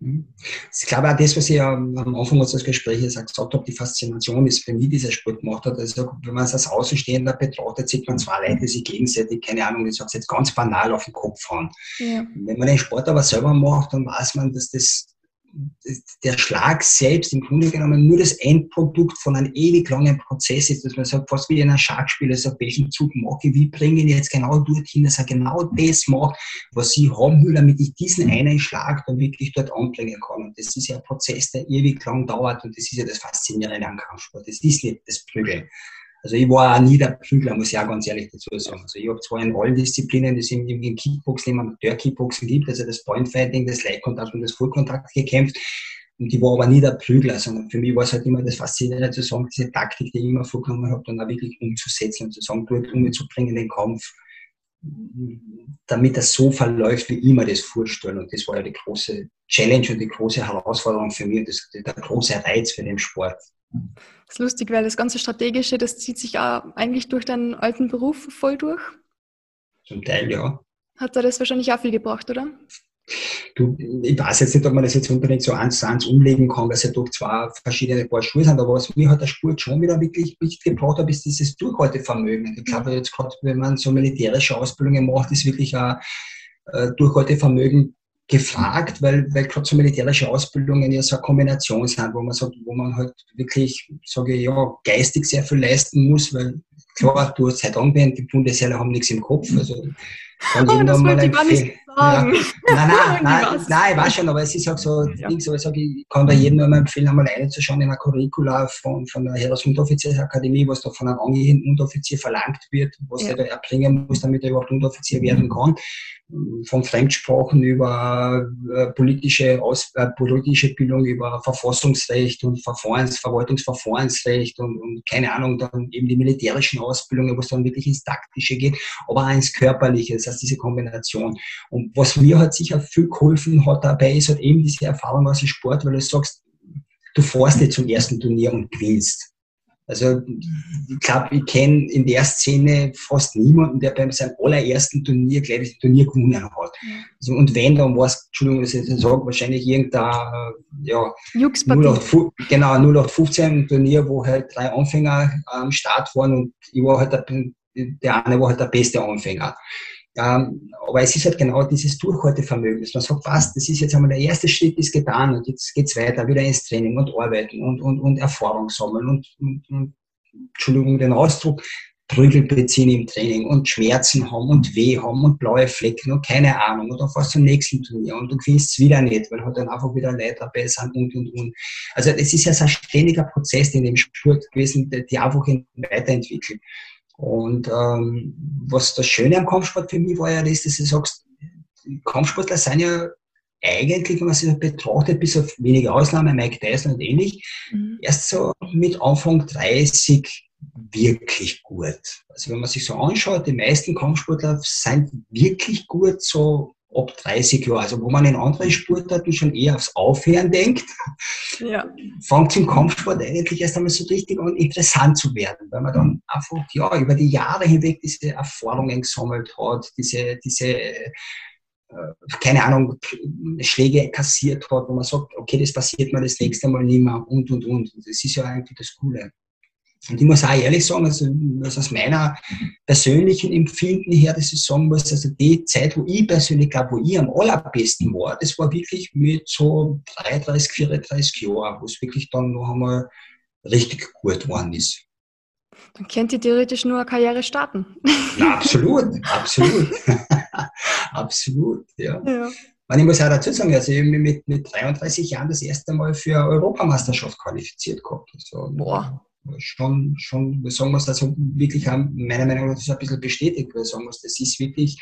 Ich glaube auch das, was ich am Anfang unseres Gesprächs gesagt habe, die Faszination ist für mich dieser Sport gemacht hat. Also, wenn man es als Außenstehender betrachtet, sieht man zwei Leute, die sich gegenseitig, keine Ahnung, ich sage es jetzt ganz banal, auf den Kopf fahren. Ja. Wenn man den Sport aber selber macht, dann weiß man, dass das der Schlag selbst im Grunde genommen nur das Endprodukt von einem ewig langen Prozess ist, dass man sagt, fast wie in einem Schachspiel, also welchen Zug mache ich, wie bringe ich jetzt genau dorthin, dass er genau das macht, was ich haben will, damit ich diesen einen Schlag dann wirklich dort anbringen kann. Und das ist ja ein Prozess, der ewig lang dauert und das ist ja das Faszinierende am Kampfsport. Das ist nicht das Prügeln. Also ich war auch nie der Prügler, muss ich auch ganz ehrlich dazu sagen. Also ich habe zwar in allen Disziplinen, die es im, im Kickboxen, im Amateur-Kickboxen gibt, also das Pointfighting, das Leitkontakt und das Vollkontakt gekämpft. Und ich war aber nie der Prügler, sondern für mich war es halt immer das Faszinierende zu sagen, diese Taktik, die ich immer vorgenommen habe, dann auch wirklich umzusetzen und zu sagen, dort umzubringen, den Kampf, damit das so verläuft, wie ich mir das vorstelle. Und das war ja die große Challenge und die große Herausforderung für mich, das, der große Reiz für den Sport. Das ist lustig, weil das ganze Strategische, das zieht sich auch eigentlich durch deinen alten Beruf voll durch. Zum Teil, ja. Hat da das wahrscheinlich auch viel gebracht, oder? Du, ich weiß jetzt nicht, ob man das jetzt unbedingt so eins zu eins umlegen kann, es ja doch zwei verschiedene Paar Schuhe sind, aber was mir hat der Sport schon wieder wirklich gebraucht hat, ist dieses Durchhaltevermögen. Ich glaube jetzt gerade, wenn man so militärische Ausbildungen macht, ist wirklich ein äh, Durchhaltevermögen gefragt, weil, weil gerade so militärische Ausbildungen ja so eine Kombination sind, wo man sagt, wo man halt wirklich, sage ich, ja, geistig sehr viel leisten muss, weil klar, du hast heute angewendet, die Bundesheere haben nichts im Kopf, also kann oh, das wollte ich gar nicht sagen. Ja. Nein, nein, nein, nein, ich weiß schon, aber es ist auch so, ja. Dings, aber ich, sage, ich kann da jedem nur mal empfehlen, einmal reinzuschauen in ein Curricula von, von der Heeresunteroffiziersakademie, was da von einem angehenden Unteroffizier verlangt wird, was ja. er da erbringen muss, damit er überhaupt Unteroffizier werden kann von Fremdsprachen über äh, politische, Aus, äh, politische Bildung, über Verfassungsrecht und Verfahrens, Verwaltungsverfahrensrecht und, und, keine Ahnung, dann eben die militärischen Ausbildungen, wo es dann wirklich ins Taktische geht, aber auch ins Körperliche, das heißt diese Kombination. Und was mir halt sicher viel geholfen hat dabei, ist halt eben diese Erfahrung aus dem Sport, weil du sagst, du fährst nicht zum ersten Turnier und gewinnst. Also ich glaube, ich kenne in der Szene fast niemanden, der beim seinem allerersten Turnier gleich das Turnier gewonnen hat. Also, und wenn, dann war es, Entschuldigung, dass ich das sage, wahrscheinlich irgendein ja, 08, genau, 0815 Turnier, wo halt drei Anfänger am Start waren und ich war halt der, der eine war halt der beste Anfänger. Ähm, aber es ist halt genau dieses Durchhaltevermögen, dass man sagt, was, das ist jetzt einmal der erste Schritt ist getan und jetzt geht es weiter, wieder ins Training und arbeiten und, und, und Erfahrung sammeln und, und, und Entschuldigung den Ausdruck, Prügel beziehen im Training und Schmerzen haben und weh haben und blaue Flecken und keine Ahnung und dann fährst du zum nächsten Turnier und du gewinnst es wieder nicht, weil halt dann einfach wieder Leute dabei sind und und und. Also es ist ja so ein ständiger Prozess in dem Sport gewesen, der die einfach weiterentwickelt. Und ähm, was das Schöne am Kampfsport für mich war ja das, dass du sagst, Kampfsportler sind ja eigentlich, wenn man sich betrachtet, bis auf wenige Ausnahmen, Mike Tyson und ähnlich, mhm. erst so mit Anfang 30 wirklich gut. Also wenn man sich so anschaut, die meisten Kampfsportler sind wirklich gut so ab 30 Jahren, also wo man in anderen Sportarten schon eher aufs Aufhören denkt, ja. fängt im Kampfsport eigentlich erst einmal so richtig an, interessant zu werden, weil man dann einfach ja, über die Jahre hinweg diese Erfahrungen gesammelt hat, diese, diese äh, keine Ahnung, Schläge kassiert hat, wo man sagt, okay, das passiert mir das nächste Mal nicht mehr und, und, und. Das ist ja eigentlich das Coole. Und ich muss auch ehrlich sagen, also, also aus meiner persönlichen Empfinden her, dass ich sagen muss, also die Zeit, wo ich persönlich glaube, wo ich am allerbesten war, das war wirklich mit so 33, 34 Jahren, wo es wirklich dann noch einmal richtig gut geworden ist. Dann könnt ihr theoretisch nur eine Karriere starten. Na, absolut, absolut. absolut, ja. ja. Und ich muss auch dazu sagen, also ich habe mich mit, mit 33 Jahren das erste Mal für Europameisterschaft qualifiziert gehabt. Also, Boah schon, schon, sagen wir es also wirklich meiner Meinung nach das ein bisschen bestätigt, weil sagen wir das ist wirklich,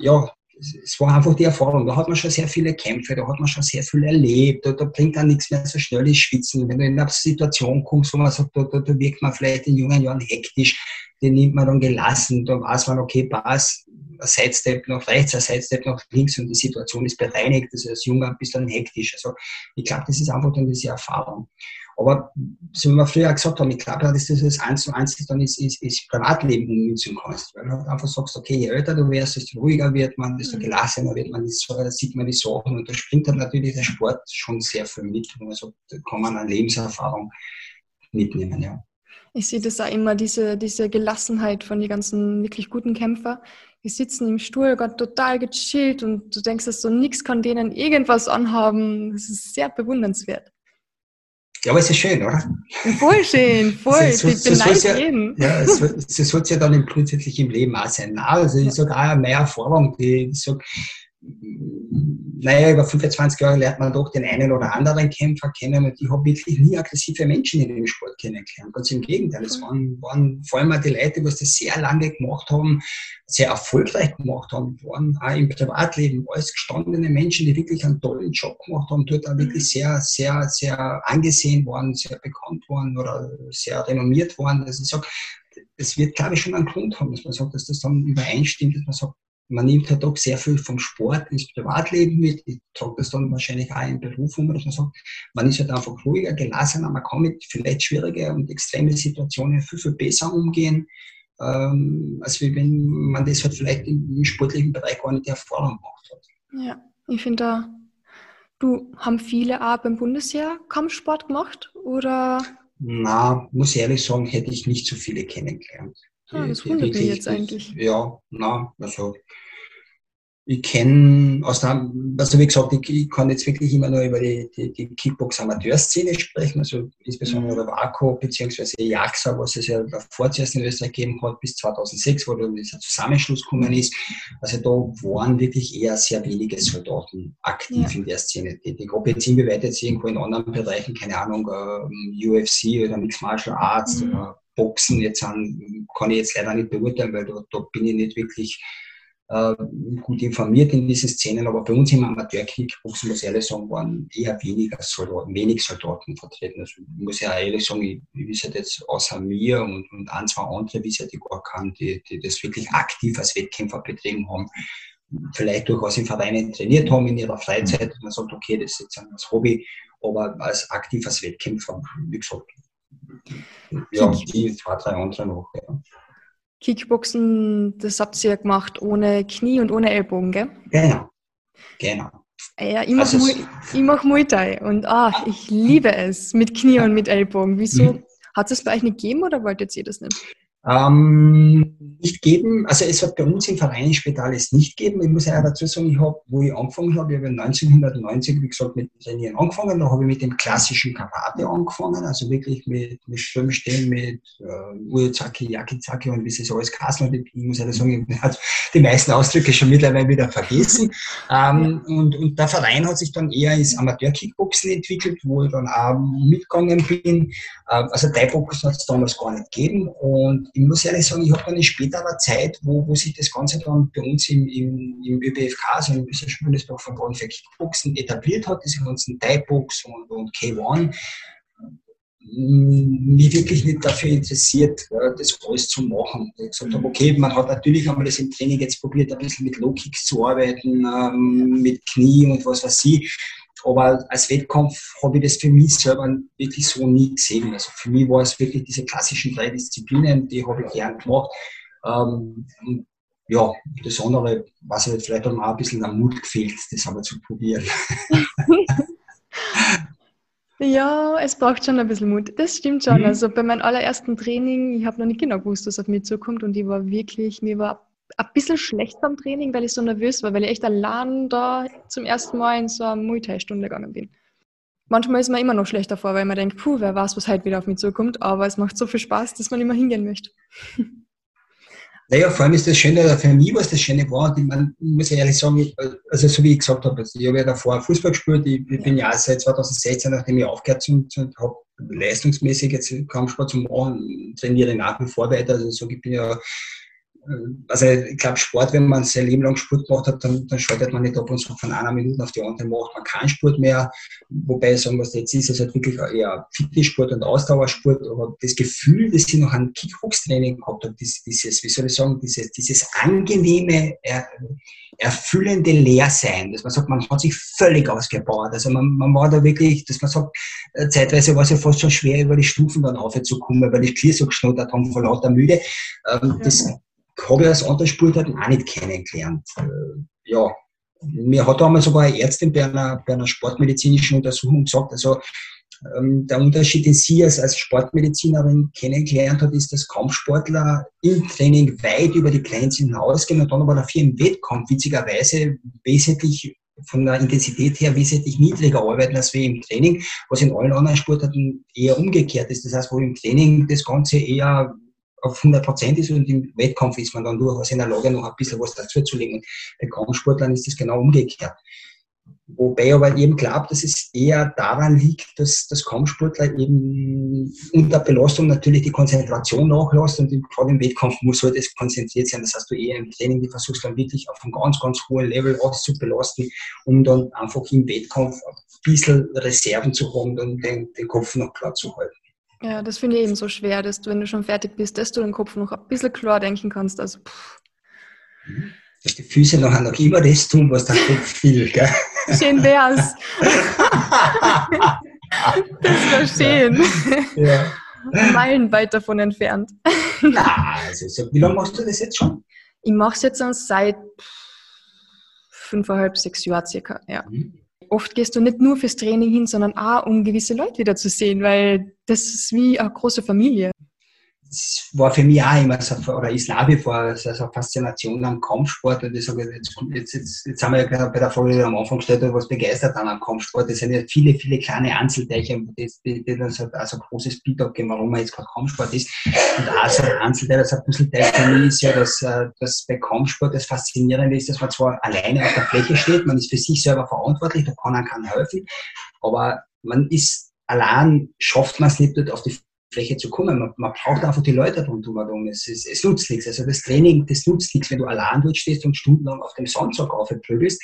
ja, es war einfach die Erfahrung. Da hat man schon sehr viele Kämpfe, da hat man schon sehr viel erlebt, da, da bringt dann nichts mehr so schnell ins Schwitzen. Wenn du in eine Situation kommst, wo man sagt, da, da, da wirkt man vielleicht in jungen Jahren hektisch, den nimmt man dann gelassen, da weiß man, okay, passt. ein Sidestep nach rechts, ein Sidestep nach links und die Situation ist bereinigt. Also als Junger ein bisschen hektisch. Also ich glaube, das ist einfach dann diese Erfahrung. Aber so wie wir früher gesagt haben, ich glaube, dass das das eins zu eins dann ist, ist, ist Privatleben ummünzen kannst. Weil du halt einfach sagst, okay, je älter du wirst, desto ruhiger wird man, desto mhm. gelassener wird man, da sieht man die Sachen und da springt dann natürlich der Sport schon sehr viel mit. Also da kann man eine Lebenserfahrung mitnehmen, ja. Ich sehe das auch immer, diese, diese Gelassenheit von den ganzen wirklich guten Kämpfern. Die sitzen im Stuhl, gerade total gechillt und du denkst, dass so nichts kann denen irgendwas anhaben. Das ist sehr bewundernswert. Ja, aber es ist schön, oder? Voll schön, voll. So, so, so ja, jeden. Ja, es, so soll es ja dann grundsätzlich im Leben auch sein. Also ich sage auch mehr Erfahrung, die ich sage, naja, über 25 Jahre lernt man doch den einen oder anderen Kämpfer kennen und ich habe wirklich nie aggressive Menschen in dem Sport kennengelernt. Ganz im Gegenteil, es waren, waren vor allem die Leute, die das sehr lange gemacht haben, sehr erfolgreich gemacht haben, waren auch im Privatleben alles gestandene Menschen, die wirklich einen tollen Job gemacht haben, dort auch wirklich sehr, sehr, sehr angesehen waren, sehr bekannt waren oder sehr renommiert waren. Also ich sage, das wird, glaube ich, schon einen Grund haben, dass man sagt, dass das dann übereinstimmt, dass man sagt, man nimmt halt auch sehr viel vom Sport ins Privatleben mit. Ich trage das dann wahrscheinlich auch im Beruf um, dass man sagt, man ist halt einfach ruhiger, gelassener, man kann mit vielleicht schwierige und extreme Situationen viel, viel besser umgehen, ähm, als wenn man das halt vielleicht im, sportlichen Bereich gar nicht die Erfahrung gemacht hat. Ja, ich finde da, du haben viele auch beim Bundesheer Kampfsport gemacht oder? Na, muss ich ehrlich sagen, hätte ich nicht so viele kennengelernt. Ah, das wundert mich jetzt eigentlich. Ja, na, also ich kenne aus der, also wie gesagt, ich, ich, kann jetzt wirklich immer nur über die, die, die Kickbox-Amateurszene sprechen, also insbesondere mhm. WACO bzw. JAXA, was es ja davor zuerst in Österreich gegeben hat, bis 2006, wo dann dieser Zusammenschluss gekommen ist. Also da waren wirklich eher sehr wenige Soldaten aktiv ja. in der Szene tätig. Ob jetzt inwieweit jetzt irgendwo in anderen Bereichen, keine Ahnung, uh, UFC oder Mixed Martial Arts mhm. oder Boxen jetzt an, kann ich jetzt leider nicht beurteilen, weil da, da bin ich nicht wirklich äh, gut informiert in diesen Szenen, aber bei uns im Amateur-Kickboxen, muss ich ehrlich sagen, waren eher weniger Soldaten, wenig Soldaten vertreten. Also ich muss ja ehrlich sagen, ich, ich wisse jetzt außer mir und, und ein, zwei andere, wie ich die gar kann, die, die das wirklich aktiv als Wettkämpfer betrieben haben, vielleicht durchaus in Vereinen trainiert haben in ihrer Freizeit man sagt, okay, das ist jetzt ein Hobby, aber als aktiv als Wettkämpfer, wie gesagt, ja, die zwei, drei andere noch. Ja. Kickboxen, das habt ihr ja gemacht ohne Knie und ohne Ellbogen, gell? Genau, genau. Ja, ich mache also, mach Muay Thai und ah, ich liebe es mit Knie und mit Ellbogen. Wieso? Mhm. Hat es bei euch nicht gegeben oder wolltet ihr das nicht? Ähm, nicht geben, also es hat bei uns im Vereinsspital es nicht geben. Ich muss ja dazu sagen, ich habe, wo ich angefangen habe, ich habe 1990, wie gesagt, mit Trainieren angefangen. Da habe ich mit dem klassischen Karate angefangen, also wirklich mit, mit Schwimmstehen, mit äh, Urizaki, Yakizaki und wie so alles kassen. Und ich muss ja sagen, ich habe die meisten Ausdrücke schon mittlerweile wieder vergessen. ähm, und, und der Verein hat sich dann eher ins Amateur-Kickboxen entwickelt, wo ich dann auch mitgegangen bin. Äh, also Thai-Boxen hat es damals gar nicht gegeben und ich muss ehrlich sagen, ich habe dann in späterer Zeit, wo, wo sich das Ganze dann bei uns im, im, im ÖBFK, also im österreichischen Bundesdorfverband für Kickboxen, etabliert hat, diese ganzen Thai-Box und, und K1, mich wirklich nicht dafür interessiert, das alles zu machen. Ich gesagt habe, okay, man hat natürlich einmal das im Training jetzt probiert, ein bisschen mit Low-Kicks zu arbeiten, ähm, mit Knie und was weiß ich. Aber als Wettkampf habe ich das für mich selber wirklich so nie gesehen. Also für mich war es wirklich diese klassischen drei Disziplinen, die habe ich gern gemacht. Ähm, ja, das andere, was halt vielleicht auch ein bisschen am Mut gefehlt, das aber zu probieren. ja, es braucht schon ein bisschen Mut. Das stimmt schon. Mhm. Also bei meinem allerersten Training, ich habe noch nicht genau gewusst, was auf mich zukommt und ich war wirklich, mir war ein bisschen schlecht beim Training, weil ich so nervös war, weil ich echt allein da zum ersten Mal in so eine Muay Thai-Stunde gegangen bin. Manchmal ist man immer noch schlechter vor, weil man denkt, puh, wer weiß, was heute wieder auf mich zukommt, aber es macht so viel Spaß, dass man immer hingehen möchte. Naja, vor allem ist das Schöne, für mich was das Schöne war, ich meine, muss ich ehrlich sagen, also so wie ich gesagt habe, also ich habe ja davor Fußball gespielt, ich, ich bin ja seit 2016, nachdem ich aufgehört habe, leistungsmäßig jetzt Kampfsport zu machen, trainiere nach wie vor weiter, also so, ich bin ja also ich glaube, Sport, wenn man sein Leben lang Sport gemacht hat, dann, dann schaltet man nicht ab und so von einer Minute auf die andere macht man keinen Sport mehr. Wobei sagen, was jetzt ist, ist halt wirklich eher Fitnesssport und Ausdauersport. Aber das Gefühl, das ich noch an Kickbox-Training gehabt habe, dieses, wie soll ich sagen, dieses, dieses angenehme, er, erfüllende Leersein, dass man sagt, man hat sich völlig ausgebaut. Also man, man war da wirklich, dass man sagt, äh, zeitweise war es ja fast schon schwer, über die Stufen dann aufzukommen, weil die Tier so geschnottert haben vor lauter Müde. Ähm, das habe ich als andere auch nicht kennengelernt. Äh, ja, mir hat damals sogar eine Ärztin bei einer, bei einer sportmedizinischen Untersuchung gesagt, also ähm, der Unterschied, den sie als, als Sportmedizinerin kennengelernt hat, ist, dass Kampfsportler im Training weit über die Grenzen hinausgehen und dann aber dafür im Wettkampf witzigerweise wesentlich von der Intensität her wesentlich niedriger arbeiten als wir im Training, was in allen anderen Sportarten eher umgekehrt ist. Das heißt, wo im Training das Ganze eher auf 100 Prozent ist und im Wettkampf ist man dann durchaus in der Lage, noch ein bisschen was dazuzulegen. Bei Kampfsportlern ist das genau umgekehrt. Wobei aber eben glaubt, dass es eher daran liegt, dass das Kampfsportler eben unter Belastung natürlich die Konzentration nachlässt und gerade im Wettkampf muss halt das konzentriert sein. Das heißt, du eher im Training, die versuchst dann wirklich auf einem ganz, ganz hohen Level auszubelasten, um dann einfach im Wettkampf ein bisschen Reserven zu haben und den, den Kopf noch klar zu halten. Ja, das finde ich eben so schwer, dass du, wenn du schon fertig bist, dass du den Kopf noch ein bisschen klar denken kannst. Also, pff. Dass die Füße nachher noch immer das tun, was der Kopf will, gell? Schön wär's. das wäre schön. Ja. Meilenweit davon entfernt. Na, also, wie lange machst du das jetzt schon? Ich mache es jetzt seit fünfeinhalb, sechs Jahren circa, ja. Mhm oft gehst du nicht nur fürs Training hin, sondern auch, um gewisse Leute wieder zu sehen, weil das ist wie eine große Familie das war für mich auch immer so, oder ist nach wie vor so eine Faszination am Kampfsport. Und ich sage, jetzt, jetzt, jetzt, jetzt haben wir ja bei der Folge am Anfang gestellt, was begeistert an am Kampfsport. Das sind ja viele, viele kleine Einzelteilchen, die, die, die dann so, also ein großes Beat geben, warum man jetzt kein Kampfsport ist. Und auch so ein Einzelteil, das ein Puzzleteil für mich ist ja, dass, äh, dass bei Kampfsport das Faszinierende ist, dass man zwar alleine auf der Fläche steht, man ist für sich selber verantwortlich, da kann einem keiner helfen, aber man ist allein, schafft man es nicht dort auf die Fläche zu kommen. Man, man braucht einfach die Leute rundherum. Es, es, es nutzt nichts. Also das Training, das nutzt nichts, wenn du allein dort stehst und stundenlang auf dem Sandsack aufprügelst.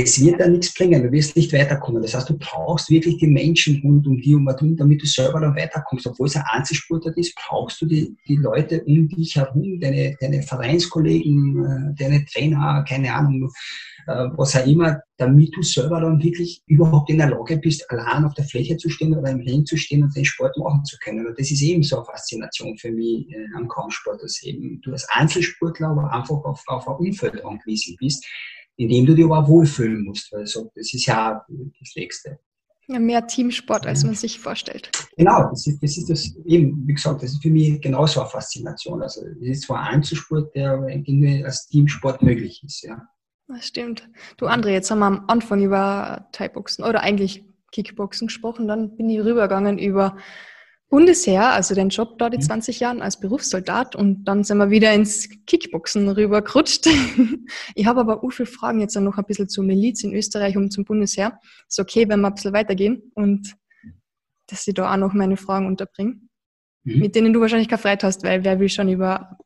Es wird da nichts bringen, du wirst nicht weiterkommen. Das heißt, du brauchst wirklich die Menschen rund um die um damit du selber dann weiterkommst. Obwohl es ein Einzelsportler ist, brauchst du die, die Leute um dich herum, deine, deine Vereinskollegen, äh, deine Trainer, keine Ahnung, äh, was auch immer, damit du selber dann wirklich überhaupt in der Lage bist, allein auf der Fläche zu stehen oder im Ring zu stehen und den Sport machen zu können. Und das ist eben so eine Faszination für mich äh, am Kampfsport, dass eben du als Einzelsportler aber einfach auf, auf ein Umfeld angewiesen bist, in dem du dich aber auch wohlfühlen musst. Also das ist ja das Nächste. Ja, mehr Teamsport, als man sich vorstellt. Genau, das ist, das ist das eben, wie gesagt, das ist für mich genauso eine Faszination. Also es ist zwar ein Einzelsport, der irgendwie als Teamsport möglich ist, ja. Das stimmt. Du André, jetzt haben wir am Anfang über Thai-Boxen oder eigentlich Kickboxen gesprochen, dann bin ich rübergegangen über Bundesheer, also den Job dort die 20 mhm. Jahren als Berufssoldat und dann sind wir wieder ins Kickboxen rübergerutscht. ich habe aber auch viele Fragen jetzt noch ein bisschen zur Miliz in Österreich und zum Bundesheer. Ist okay, wenn wir ein bisschen weitergehen und dass ich da auch noch meine Fragen unterbringe, mhm. mit denen du wahrscheinlich keine Freude hast, weil wer will schon über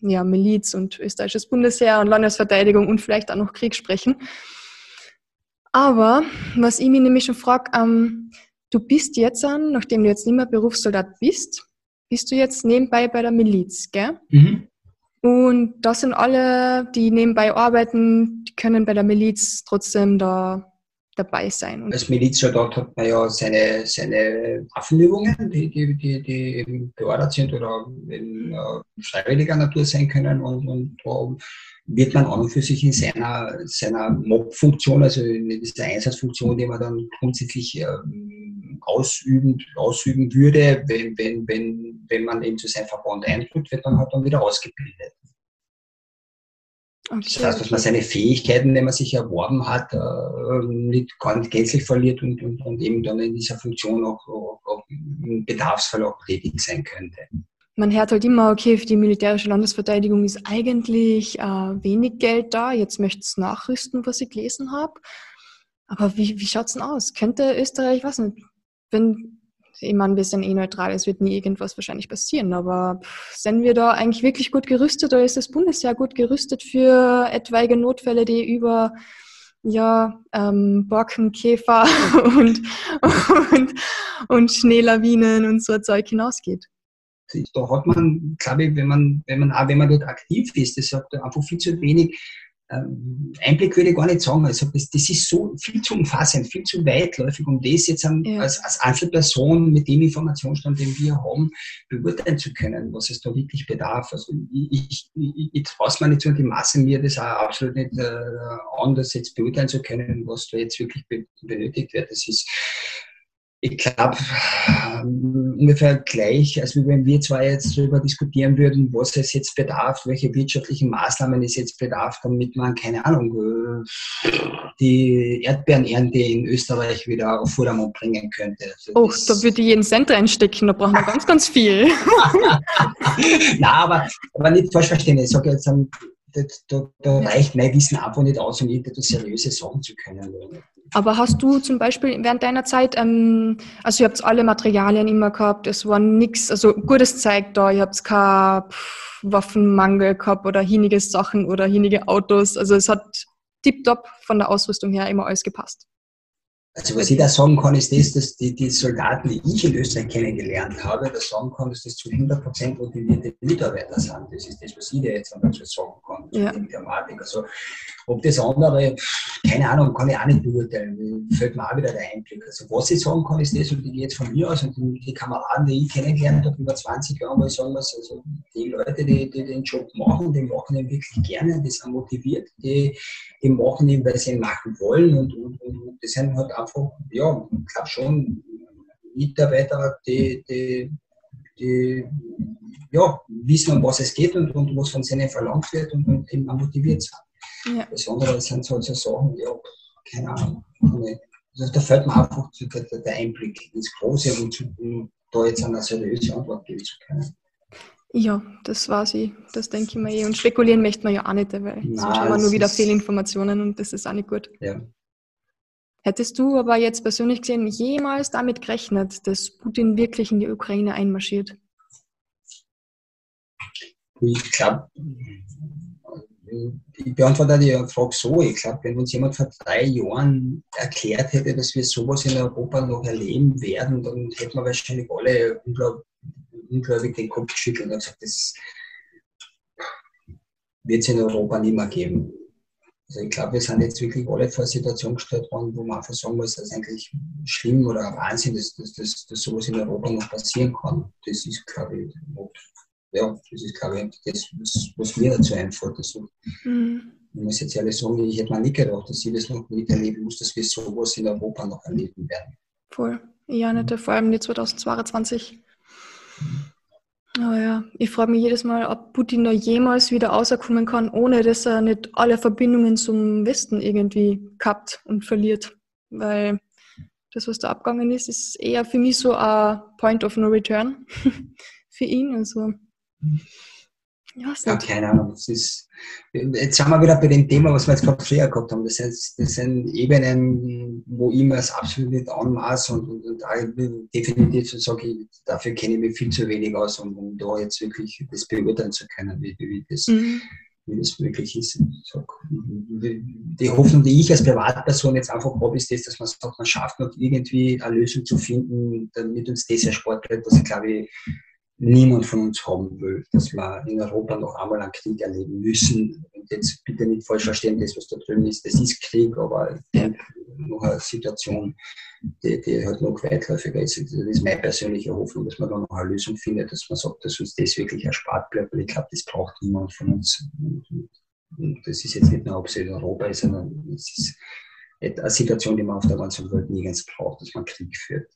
ja, Miliz und österreichisches Bundesheer und Landesverteidigung und vielleicht auch noch Krieg sprechen. Aber was ich mich nämlich schon frage, ähm, du bist jetzt an, nachdem du jetzt nicht mehr Berufssoldat bist, bist du jetzt nebenbei bei der Miliz, gell? Mhm. Und das sind alle, die nebenbei arbeiten, die können bei der Miliz trotzdem da dabei sein. Als Milizsoldat hat man ja seine, seine Waffenübungen, die, die, die, die eben beordert sind oder in, äh, freiwilliger Natur sein können. Und, und da wird man an und für sich in seiner, seiner Mob-Funktion, also in dieser Einsatzfunktion, die man dann grundsätzlich ähm, ausüben, ausüben würde, wenn, wenn, wenn, wenn man eben zu seinem Verband eintritt, wird man halt dann wieder ausgebildet. Okay. Das heißt, dass man seine Fähigkeiten, die man sich erworben hat, äh, nicht ganz gänzlich verliert und, und, und eben dann in dieser Funktion auch, auch, auch im Bedarfsfall auch tätig sein könnte. Man hört halt immer, okay, für die militärische Landesverteidigung ist eigentlich äh, wenig Geld da, jetzt möchte es nachrüsten, was ich gelesen habe. Aber wie, wie schaut es denn aus? Könnte Österreich, was nicht, wenn ich meine, wir sind eh neutral, es wird nie irgendwas wahrscheinlich passieren, aber sind wir da eigentlich wirklich gut gerüstet oder ist das Bundesheer gut gerüstet für etwaige Notfälle, die über ja, ähm, Borkenkäfer und, und, und Schneelawinen und so Zeug hinausgeht? Da hat man, glaube ich, wenn man, wenn man auch wenn man dort aktiv ist, das hat einfach viel zu wenig ähm, Einblick würde ich gar nicht sagen. Also das, das ist so viel zu umfassend, viel zu weitläufig, um das jetzt ja. als, als Einzelperson mit dem Informationsstand, den wir haben, beurteilen zu können, was es da wirklich bedarf. Also ich, ich, ich traue es mir nicht so, die Masse mir das auch absolut nicht äh, an, das jetzt beurteilen zu können, was da jetzt wirklich benötigt wird. Das ist ich glaube, ähm, ungefähr gleich, als wenn wir zwar jetzt darüber diskutieren würden, was es jetzt bedarf, welche wirtschaftlichen Maßnahmen es jetzt bedarf, damit man, keine Ahnung, die Erdbeerenernte in Österreich wieder auf Vordermann bringen könnte. Also oh, da würde ich jeden Cent reinstecken, da brauchen wir ganz, ganz viel. Na, aber, aber nicht falsch verstehen. Ich sage jetzt, da, da, reicht mein Wissen einfach nicht aus, um irgendetwas seriöse sagen zu können. Aber hast du zum Beispiel während deiner Zeit, ähm, also ihr habt alle Materialien immer gehabt, es war nichts, also gutes Zeug da, ihr habt keinen Waffenmangel gehabt oder hinige Sachen oder hinige Autos, also es hat tiptop von der Ausrüstung her immer alles gepasst. Also was ich da sagen kann, ist das, dass die, die Soldaten, die ich in Österreich kennengelernt habe, das sagen kann, dass das zu 100% motivierte Mitarbeiter sind. Das ist das, was ich dir jetzt dazu sagen kann, ja. Thematik. Also ob das andere, keine Ahnung, kann ich auch nicht beurteilen. Fällt mir auch wieder der Einblick. Also was ich sagen kann, ist das, und ich gehe jetzt von mir aus und die Kameraden, die ich kennengelernt habe, über 20 Jahre, mal sagen muss, also die Leute, die, die den Job machen, die machen ihn wirklich gerne, die sind motiviert, die, die machen ihn, weil sie ihn machen wollen und, und, und das sind halt einfach, ja, ich glaube schon Mitarbeiter, die, die, die ja, wissen, um was es geht und, und was von ihnen verlangt wird und, und eben motiviert sind. Ja. Das andere sind so, so Sachen, ja, keine Ahnung. Also, da fällt mir einfach der, der Einblick ins Große, um, um da jetzt eine seriöse Antwort geben zu können. Ja, das war sie. Das denke ich mir eh. Und spekulieren möchte man ja auch nicht, weil Nein, sonst haben wir nur wieder Fehlinformationen und das ist auch nicht gut. Ja. Hättest du aber jetzt persönlich gesehen jemals damit gerechnet, dass Putin wirklich in die Ukraine einmarschiert? Ich glaube, ich beantworte die Frage so. Ich glaube, wenn uns jemand vor drei Jahren erklärt hätte, dass wir sowas in Europa noch erleben werden, dann hätten wir wahrscheinlich alle ungläubig den Kopf geschüttelt und gesagt, das wird es in Europa nicht mehr geben. Also ich glaube, wir sind jetzt wirklich alle vor eine Situation gestellt worden, wo man einfach sagen muss, dass es eigentlich schlimm oder ein Wahnsinn ist, dass, dass, dass sowas in Europa noch passieren kann. Das ist, glaube ich, ja, das ist, glaube ich, das, was mir dazu einfällt. Also, mhm. Ich muss jetzt ehrlich sagen, ich hätte mir nicht gedacht, dass ich das noch miterleben muss, dass wir sowas in Europa noch erleben werden. Voll. Ja, nicht, vor allem die 2022. Oh ja, ich frage mich jedes Mal, ob Putin da jemals wieder rauskommen kann, ohne dass er nicht alle Verbindungen zum Westen irgendwie kappt und verliert. Weil das, was da abgegangen ist, ist eher für mich so ein Point of No Return für ihn. Also ja, keine Ahnung. Das ist, jetzt sind wir wieder bei dem Thema, was wir jetzt gerade früher gehabt haben. Das, heißt, das sind Ebenen, wo ich mir das absolut nicht anmaße und, und, und definitiv so sage ich, dafür kenne ich mich viel zu wenig aus, um, um da jetzt wirklich das beurteilen zu können, wie, wie, das, mhm. wie das möglich ist. Die Hoffnung, die ich als Privatperson jetzt einfach habe, ist das, dass man sagt, man schafft noch irgendwie eine Lösung zu finden, damit uns das erspart bleibt, was ich glaube ich niemand von uns haben will, dass wir in Europa noch einmal einen Krieg erleben müssen. Und jetzt bitte nicht falsch verstehen, das, was da drüben ist, das ist Krieg, aber noch eine Situation, die, die halt noch weitläufiger ist. Das ist meine persönliche Hoffnung, dass man da noch eine Lösung findet, dass man sagt, dass uns das wirklich erspart bleibt, weil ich glaube, das braucht niemand von uns. Und das ist jetzt nicht nur, ob es in Europa ist, sondern es ist eine Situation, die man auf der ganzen Welt nirgends braucht, dass man Krieg führt.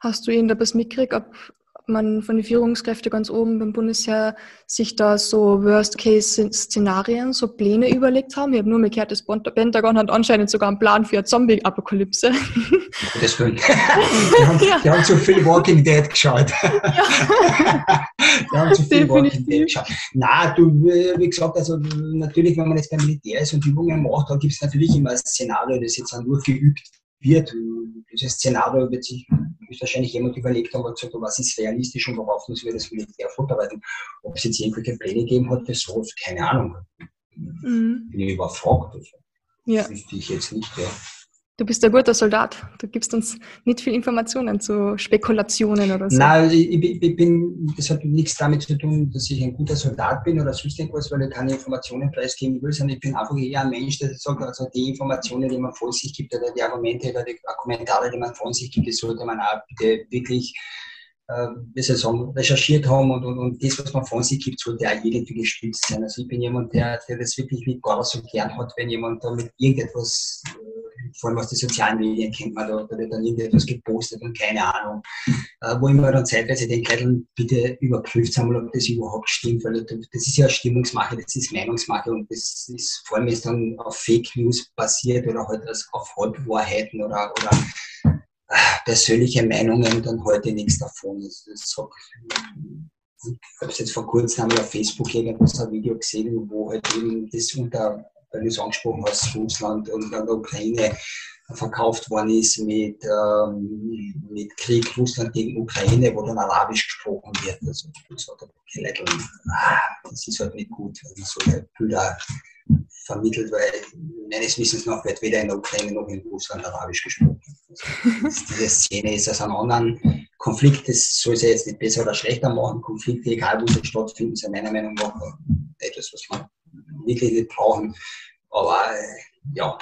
Hast du irgendetwas mitgekriegt, ob man von den Führungskräften ganz oben beim Bundesheer sich da so Worst-Case-Szenarien, so Pläne überlegt haben. Ich habe nur mal gehört, das Pentagon hat anscheinend sogar einen Plan für eine Zombie-Apokalypse. Das will. Die haben, ja. die haben zu viel Walking Dead geschaut. Ja. die haben zu viel Definitiv. Walking Dead geschaut. Na, du, wie gesagt, also natürlich, wenn man jetzt beim Militär ist und Übungen macht, dann gibt es natürlich immer ein Szenario, das jetzt auch nur geübt wird. Dieses Szenario wird sich wahrscheinlich jemand überlegt haben, gesagt, was ist realistisch und worauf müssen wir das Militär vorbereiten. Ob es jetzt irgendwelche Pläne gegeben hat für so, keine Ahnung. Mhm. Bin ich überfragt. Also. Ja. Das wüsste ich jetzt nicht, ja. Du bist ein guter Soldat. Du gibst uns nicht viel Informationen zu Spekulationen oder so. Nein, ich, ich bin, das hat nichts damit zu tun, dass ich ein guter Soldat bin oder sonst irgendwas, weil ich keine Informationen preisgeben will, sondern ich bin einfach eher ein Mensch, der sagt, also die Informationen, die man von sich gibt oder die Argumente oder die Kommentare, die man von sich gibt, die sollte man auch wirklich äh, wie soll sagen, recherchiert haben und, und, und das, was man von sich gibt, sollte auch irgendwie gestützt sein. Also ich bin jemand, der, der das wirklich mit gar so gern hat, wenn jemand da mit irgendetwas äh, vor allem aus den sozialen Medien kennt man da, da wird dann irgendetwas gepostet und keine Ahnung. Äh, wo mir dann zeitweise denke, bitte überprüft einmal, ob das überhaupt stimmt, weil das ist ja Stimmungsmache, das ist Meinungsmache und das ist vor allem jetzt dann auf Fake News basiert oder halt auf Halbwahrheiten oder, oder äh, persönliche Meinungen dann heute nichts davon. Also ich sag, ich habe jetzt vor kurzem auf Facebook irgendwas ein Video gesehen, wo halt eben das unter weil du es angesprochen hast, Russland und dann Ukraine verkauft worden ist mit, ähm, mit Krieg Russland gegen Ukraine, wo dann Arabisch gesprochen wird. Also das, ah, ist halt nicht gut, wenn man solche Bilder vermittelt, weil meines Wissens nach wird weder in der Ukraine noch in Russland Arabisch gesprochen. Also, diese Szene ist aus einem anderen Konflikt, das soll sie jetzt nicht besser oder schlechter machen. Konflikte, egal wo sie stattfinden, sind meiner Meinung nach etwas, was man wirklich nicht brauchen. Aber äh, ja,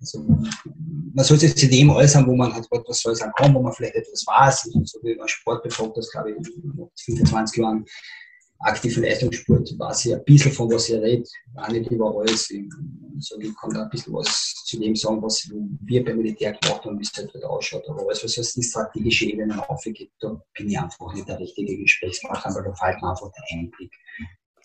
also, man sollte sich zu dem äußern, wo man halt was soll sagen kann, wo man vielleicht etwas weiß. Also, so wie man Sport befragt, das glaube ich, mit 25 Jahren aktiven Leistungssport weiß ich ein bisschen von was ich rede, auch nicht über alles. Also ich kann da ein bisschen was zu dem sagen, was wir beim Militär gemacht haben, wie es halt ausschaut. Aber alles, was es die strategische Ebene aufgeht, da bin ich einfach nicht der richtige Gesprächspartner, weil da fehlt mir einfach der Einblick.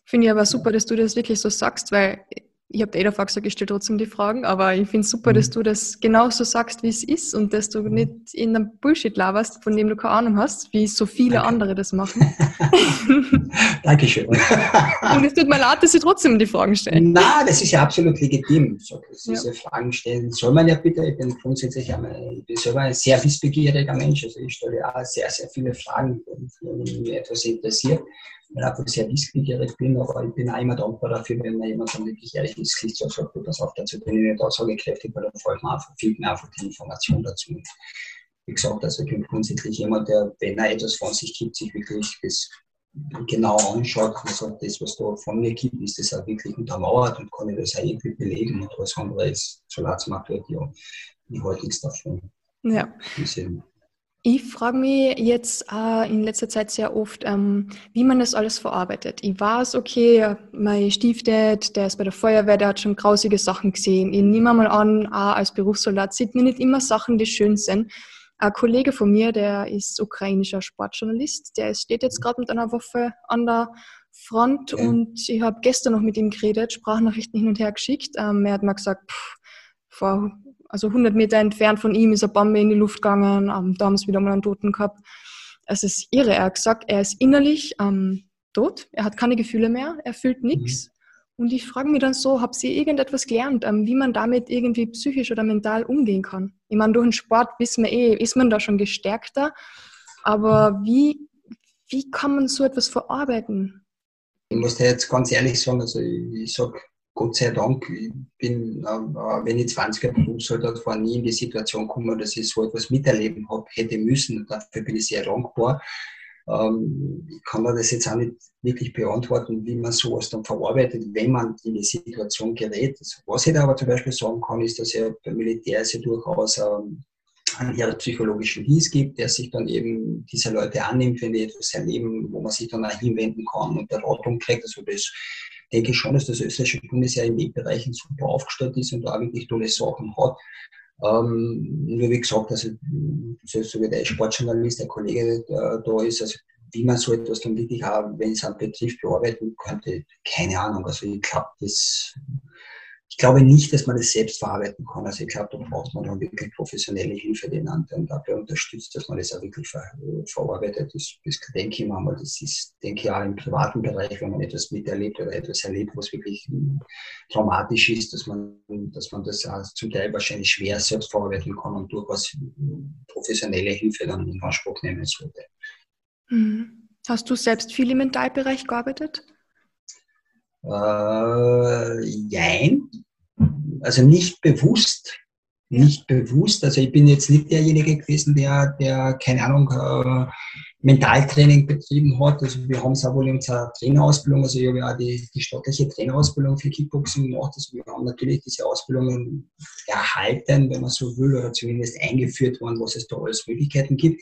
Finde ich aber super, dass du das wirklich so sagst, weil ich habe eh davor gesagt, ich stelle trotzdem die Fragen, aber ich finde es super, dass mhm. du das genauso sagst, wie es ist und dass du nicht in einem Bullshit laberst, von dem du keine Ahnung hast, wie so viele Danke. andere das machen. Dankeschön. und es tut mir leid, dass sie trotzdem die Fragen stellen. Na, das ist ja absolut legitim. So, diese ja. Fragen stellen soll man ja bitte. Ich bin grundsätzlich ich bin selber ein sehr wissbegieriger Mensch. Also ich stelle auch sehr, sehr viele Fragen, wenn mich etwas interessiert einfach sehr wissbegierig bin, aber ich bin auch immer dankbar dafür, wenn mir jemand dann wirklich ehrlich ins Gesicht sagt, sagt das auf, dazu bin ich nicht aussagekräftig, weil dann fällt mir einfach, fehlt mir einfach die Information dazu. wie gesagt, also ich bin grundsätzlich jemand, der, wenn er etwas von sich gibt, sich wirklich das genau anschaut und sagt, das, was da von mir gibt, ist das auch wirklich untermauert und kann ich das auch irgendwie belegen und alles andere ist, so es macht, ja, ich halte nichts davon. Ja. Ich frage mich jetzt äh, in letzter Zeit sehr oft, ähm, wie man das alles verarbeitet. Ich weiß, okay, mein Stiefdad, der ist bei der Feuerwehr, der hat schon grausige Sachen gesehen. Ich nehme mal an, auch als Berufssoldat sieht man nicht immer Sachen, die schön sind. Ein Kollege von mir, der ist ukrainischer Sportjournalist, der steht jetzt gerade mit einer Waffe an der Front ja. und ich habe gestern noch mit ihm geredet, Sprachnachrichten hin und her geschickt. Ähm, er hat mir gesagt, pff, vor also 100 Meter entfernt von ihm ist eine Bombe in die Luft gegangen. Ähm, da haben sie wieder mal einen Toten gehabt. Es ist irre. Er hat gesagt, er ist innerlich ähm, tot. Er hat keine Gefühle mehr. Er fühlt nichts. Mhm. Und ich frage mich dann so, habt ihr irgendetwas gelernt, ähm, wie man damit irgendwie psychisch oder mental umgehen kann? Ich meine, durch den Sport wissen wir eh, ist man da schon gestärkter. Aber wie, wie kann man so etwas verarbeiten? Ich muss dir jetzt ganz ehrlich sagen, also ich, ich sage, Gott sei Dank, ich bin, äh, wenn ich 20er Berufssoldat war, nie in die Situation gekommen, dass ich so etwas miterleben habe, hätte müssen. Dafür bin ich sehr dankbar. Ähm, ich kann mir das jetzt auch nicht wirklich beantworten, wie man sowas dann verarbeitet, wenn man in die Situation gerät. Was ich da aber zum Beispiel sagen kann, ist, dass er beim Militär ja durchaus ähm, einen eher psychologischen Dienst gibt, der sich dann eben diese Leute annimmt, wenn die etwas erleben, wo man sich dann auch hinwenden kann und Beratung kriegt. Also das denke ich schon, dass das österreichische Bundesheer in den Bereichen super aufgestellt ist und da wirklich tolle Sachen hat. Ähm, nur wie gesagt, also, so wie der Sportjournalist, der Kollege der da ist, also wie man so etwas dann wirklich auch, wenn es einen Betrieb bearbeiten könnte, keine Ahnung. Also ich glaube, das ich glaube nicht, dass man das selbst verarbeiten kann. Also ich glaube, da braucht man dann wirklich professionelle Hilfe, den anderen dabei unterstützt, dass man das auch wirklich ver verarbeitet. Das, das denke ich manchmal, das ist, denke ich, auch im privaten Bereich, wenn man etwas miterlebt oder etwas erlebt, was wirklich traumatisch ist, dass man, dass man das auch zum Teil wahrscheinlich schwer selbst verarbeiten kann und durchaus professionelle Hilfe dann in Anspruch nehmen sollte. Mhm. Hast du selbst viel im Mentalbereich gearbeitet? Äh, jein. Also nicht bewusst. Nicht bewusst. Also ich bin jetzt nicht derjenige gewesen, der, der keine Ahnung, äh, Mentaltraining betrieben hat. Also wir haben es auch wohl in unserer Trainerausbildung, also ich habe ja die, die staatliche Trainerausbildung für Kickboxing gemacht. Also wir haben natürlich diese Ausbildungen erhalten, wenn man so will, oder zumindest eingeführt worden, was es da alles Möglichkeiten gibt.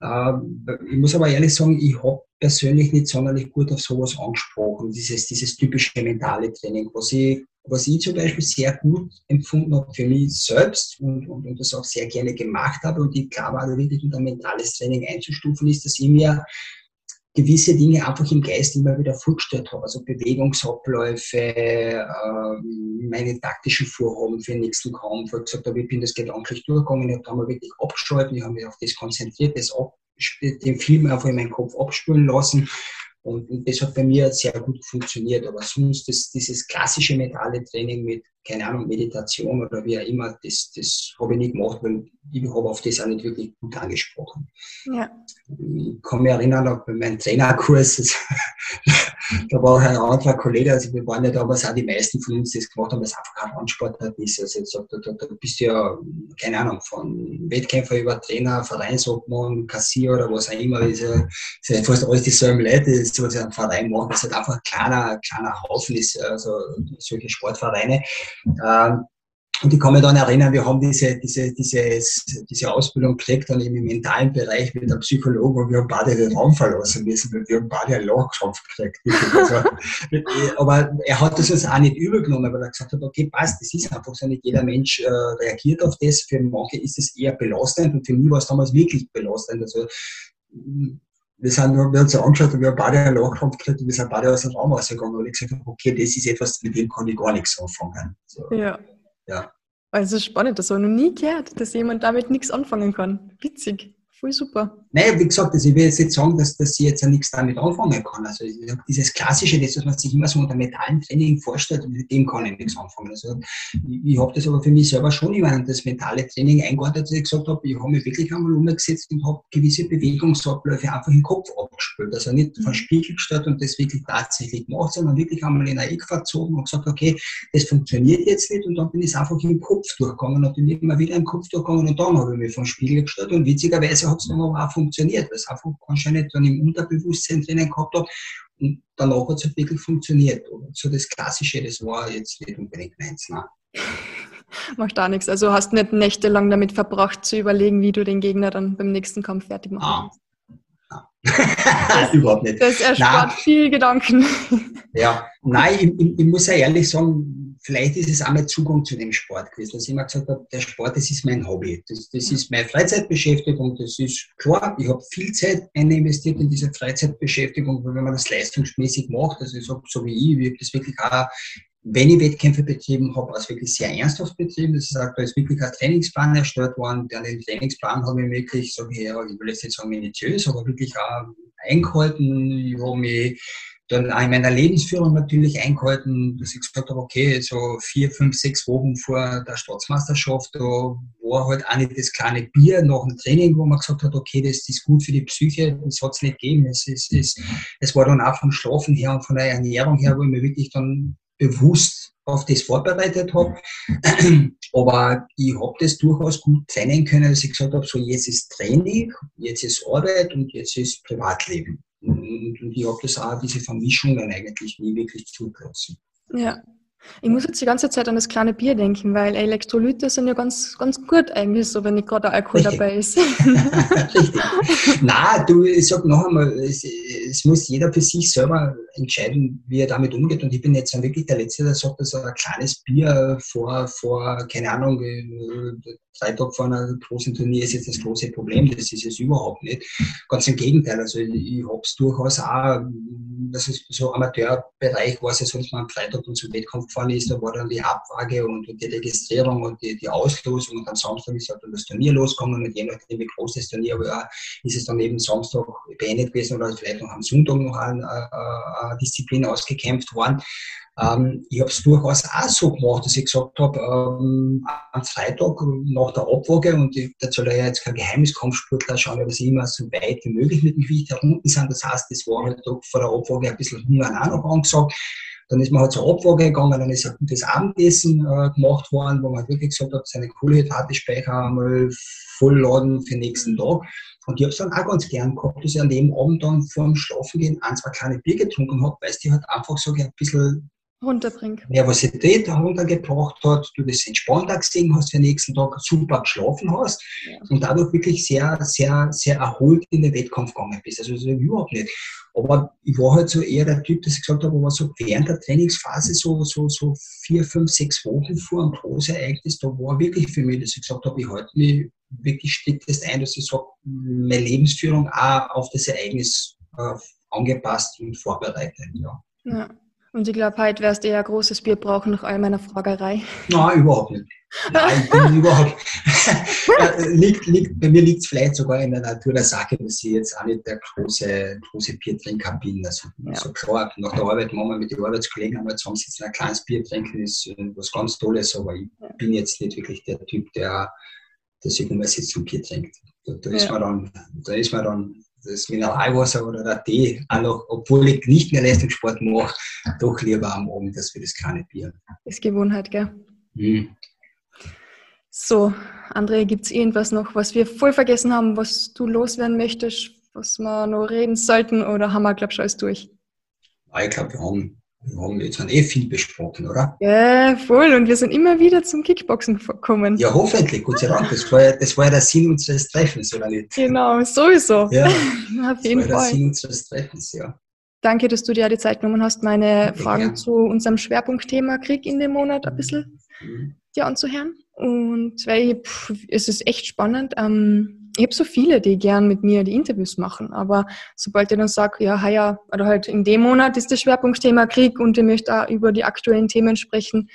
Ähm, ich muss aber ehrlich sagen, ich habe persönlich nicht sonderlich gut auf sowas angesprochen, dieses, dieses typische mentale Training, was ich, was ich zum Beispiel sehr gut empfunden habe für mich selbst und, und, und das auch sehr gerne gemacht habe und ich glaube auch wirklich unter mentales Training einzustufen ist, dass ich mir gewisse Dinge einfach im Geist immer wieder vorgestellt habe. Also Bewegungsabläufe, äh, meine taktischen Vorhaben für den nächsten Kampf. Ich gesagt habe, ich bin das gedanklich durchgegangen, ich habe da mal wirklich abgeschaltet, ich habe mich auf das konzentriert, das den Film einfach in meinen Kopf abspülen lassen und, und, das hat bei mir sehr gut funktioniert. Aber sonst das, dieses klassische mentale Training mit, keine Ahnung, Meditation oder wie auch immer, das, das habe ich nicht gemacht, weil ich habe auf das auch nicht wirklich gut angesprochen. Ja. Ich kann mich erinnern, auch bei meinem Trainerkurs, da war ein anderer Kollege, also wir waren ja damals auch die meisten von uns, die das gemacht haben, es einfach kein Randsportart ist. Also jetzt, da, da, da bist du ja, keine Ahnung, von Wettkämpfer über Trainer, Vereinsobmann, Kassier oder was auch immer, ist ja, ist ja fast alles dieselben Leute, das ist, was ein Verein macht, das halt einfach ein kleiner, kleiner Haufen ist, also solche Sportvereine. Ähm, und ich kann mich dann erinnern, wir haben diese, diese, dieses, diese Ausbildung gekriegt, dann im mentalen Bereich mit einem Psychologen und wir haben beide den Raum verlassen müssen, weil wir haben beide einen Lachkrampf gekriegt. Also, aber er hat das uns auch nicht übergenommen, weil er gesagt hat, okay, passt, das ist einfach so, nicht jeder Mensch äh, reagiert auf das. Für manche ist es eher belastend und für mich war es damals wirklich belastend. Also, wir, sind, wir haben uns angeschaut und wir haben beide einen Lachkrampf gekriegt und wir sind beide aus dem Raum rausgegangen, weil ich gesagt okay, das ist etwas, mit dem kann ich gar nichts anfangen. So. Ja. Ja. Also spannend, das habe ich noch nie gehört, dass jemand damit nichts anfangen kann. Witzig. Voll super. Naja, wie gesagt, also ich will jetzt nicht sagen, dass, dass sie jetzt ja nichts damit anfangen kann. Also dieses Klassische, das, was man sich immer so unter mentalen Training vorstellt, mit dem kann ich nichts anfangen. Also ich, ich habe das aber für mich selber schon immer in das mentale Training eingeordnet, dass ich gesagt habe, ich habe mich wirklich einmal umgesetzt und habe gewisse Bewegungsabläufe einfach im Kopf abgespielt. Also nicht mhm. verspiegelt statt und das wirklich tatsächlich gemacht, sondern wirklich einmal in ein Eck verzogen und gesagt, okay, das funktioniert jetzt nicht und dann bin ich einfach im Kopf durchgegangen und bin immer wieder im Kopf durchgegangen und dann habe ich mich vom Spiegel gestellt und witzigerweise hat es dann aber auch funktioniert, weil es einfach anscheinend dann im Unterbewusstsein drinnen gehabt hat und danach hat es halt wirklich funktioniert. Und so das Klassische, das war jetzt nicht unbedingt meins. Nein. Macht auch nichts. Also hast nicht nächtelang damit verbracht zu überlegen, wie du den Gegner dann beim nächsten Kampf fertig machen ah. kannst. Ah. Überhaupt nicht. Das erspart Nein. viel Gedanken. Ja, nein, ich, ich, ich, muss ja ehrlich sagen, vielleicht ist es auch mein Zugang zu dem Sport gewesen, dass ich immer gesagt habe, der Sport, das ist mein Hobby, das, das ist meine Freizeitbeschäftigung, das ist klar, ich habe viel Zeit investiert in diese Freizeitbeschäftigung, weil wenn man das leistungsmäßig macht, also ich sage, so wie ich, ich habe das wirklich auch wenn ich Wettkämpfe betrieben habe, also wirklich sehr ernsthaft betrieben. Das heißt, da ist wirklich ein Trainingsplan erstellt worden. An den Trainingsplan habe ich wirklich, sage ich, ja, ich will jetzt nicht sagen minutiös, aber wirklich auch eingehalten. Ich habe mich dann auch in meiner Lebensführung natürlich eingehalten, dass ich gesagt habe, okay, so vier, fünf, sechs Wochen vor der Staatsmeisterschaft, da war halt auch nicht das kleine Bier nach dem Training, wo man gesagt hat, okay, das ist gut für die Psyche, das hat es nicht gegeben. Es, ist, es, es war dann auch vom Schlafen her und von der Ernährung her, wo ich mich wirklich dann bewusst auf das vorbereitet habe. Aber ich habe das durchaus gut trennen können, dass ich gesagt habe, so jetzt ist Training, jetzt ist Arbeit und jetzt ist Privatleben. Und, ich habe das auch, diese Vermischung dann eigentlich nie wirklich zugelassen. Ja. Ich muss jetzt die ganze Zeit an das kleine Bier denken, weil Elektrolyte sind ja ganz, ganz gut eigentlich so, wenn nicht gerade Alkohol Richtig. dabei ist. Richtig. Na, du, ich sag noch einmal, es, es, muss jeder für sich selber entscheiden, wie er damit umgeht. Und ich bin jetzt wirklich der Letzte, der sagt, dass ein kleines Bier vor, vor keine Ahnung, drei Tage vor einer großen Turnier ist jetzt das große Problem. Das ist es überhaupt nicht. Ganz im Gegenteil. Also ich, es durchaus auch, das ist so Amateurbereich war es ja so, dass man am Freitag dann zum Wettkampf gefahren ist, da war dann die Abwaage und die Registrierung und die, die Auslosung und am Samstag ist halt dann das Turnier losgegangen und je nachdem, wie groß das Turnier war, ist es dann eben Samstag beendet gewesen oder vielleicht noch am Sonntag noch eine, eine, Disziplin ausgekämpft worden. Ähm, ich habe es durchaus auch so gemacht, dass ich gesagt habe, ähm, am Freitag nach der Abwaage, und dazu ja jetzt kein Geheimniskampfsportler, schauen wir, dass immer so weit wie möglich mit dem Gewicht herunten sind. Das heißt, das war halt vor der Abwaage ein bisschen Hunger auch noch angesagt. Dann ist man halt zur Abwaage gegangen, dann ist ein gutes Abendessen äh, gemacht worden, wo man wirklich gesagt hat, seine Kohlenhydratespeicher einmal vollladen für den nächsten Tag. Und ich habe es dann auch ganz gern gehabt, dass ich an dem Abend dann vor dem Schlafengehen ein, zwei kleine Bier getrunken habe, weil es die halt einfach so ein bisschen runterbringt. Nervosität heruntergebracht hat, du das entspannter gesehen hast für den nächsten Tag, super geschlafen hast ja. und dadurch wirklich sehr, sehr, sehr erholt in den Wettkampf gegangen bist. Also, also überhaupt nicht. Aber ich war halt so eher der Typ, dass ich gesagt habe, aber so während der Trainingsphase, so, so, so vier, fünf, sechs Wochen vor einem Großereignis, da war wirklich für mich, dass ich gesagt habe, ich halte mich wirklich striktest ein, dass ich sage, meine Lebensführung auch auf das Ereignis äh, angepasst und vorbereitet. Ja. ja. Und ich glaube, heute wärst du eher ein großes Bier brauchen nach all meiner Fragerei. Nein, überhaupt nicht. Nein, überhaupt. liegt, liegt, bei mir liegt es vielleicht sogar in der Natur der Sache, dass ich jetzt auch nicht der große, große Biertrinker bin. Also, ja. so klar, nach der Arbeit machen wir mit den Arbeitskollegen einmal zusammensitzen, ein kleines Bier trinken, ist was ganz Tolles, aber ich ja. bin jetzt nicht wirklich der Typ, der, der sich immer sitzt und Bier trinkt. Da, da, ist man dann, da ist man dann das Mineralwasser oder der Tee, auch noch, obwohl ich nicht mehr Leistungssport mache, doch lieber am Abend als für das kleine Bier. Das ist Gewohnheit, gell? Mhm. So, André, gibt es irgendwas noch, was wir voll vergessen haben, was du loswerden möchtest, was wir noch reden sollten oder haben wir, glaube ich, alles durch? ich glaube, wir haben wir haben jetzt eh viel besprochen, oder? Ja, voll. Und wir sind immer wieder zum Kickboxen gekommen. Ja, hoffentlich, Gott sei Dank. Das war, das war ja der Sinn unseres Treffens, oder nicht? Genau, sowieso. Ja, auf jeden das war Fall. der Sinn unseres Treffens, ja. Danke, dass du dir die Zeit genommen hast, meine ja, Fragen gern. zu unserem Schwerpunktthema Krieg in dem Monat ein bisschen mhm. dir anzuhören. Und weil pff, es ist echt spannend. Ähm, ich habe so viele, die gern mit mir die Interviews machen, aber sobald ich dann sage, ja, heuer oder halt in dem Monat ist das Schwerpunktthema Krieg und ich möchte auch über die aktuellen Themen sprechen,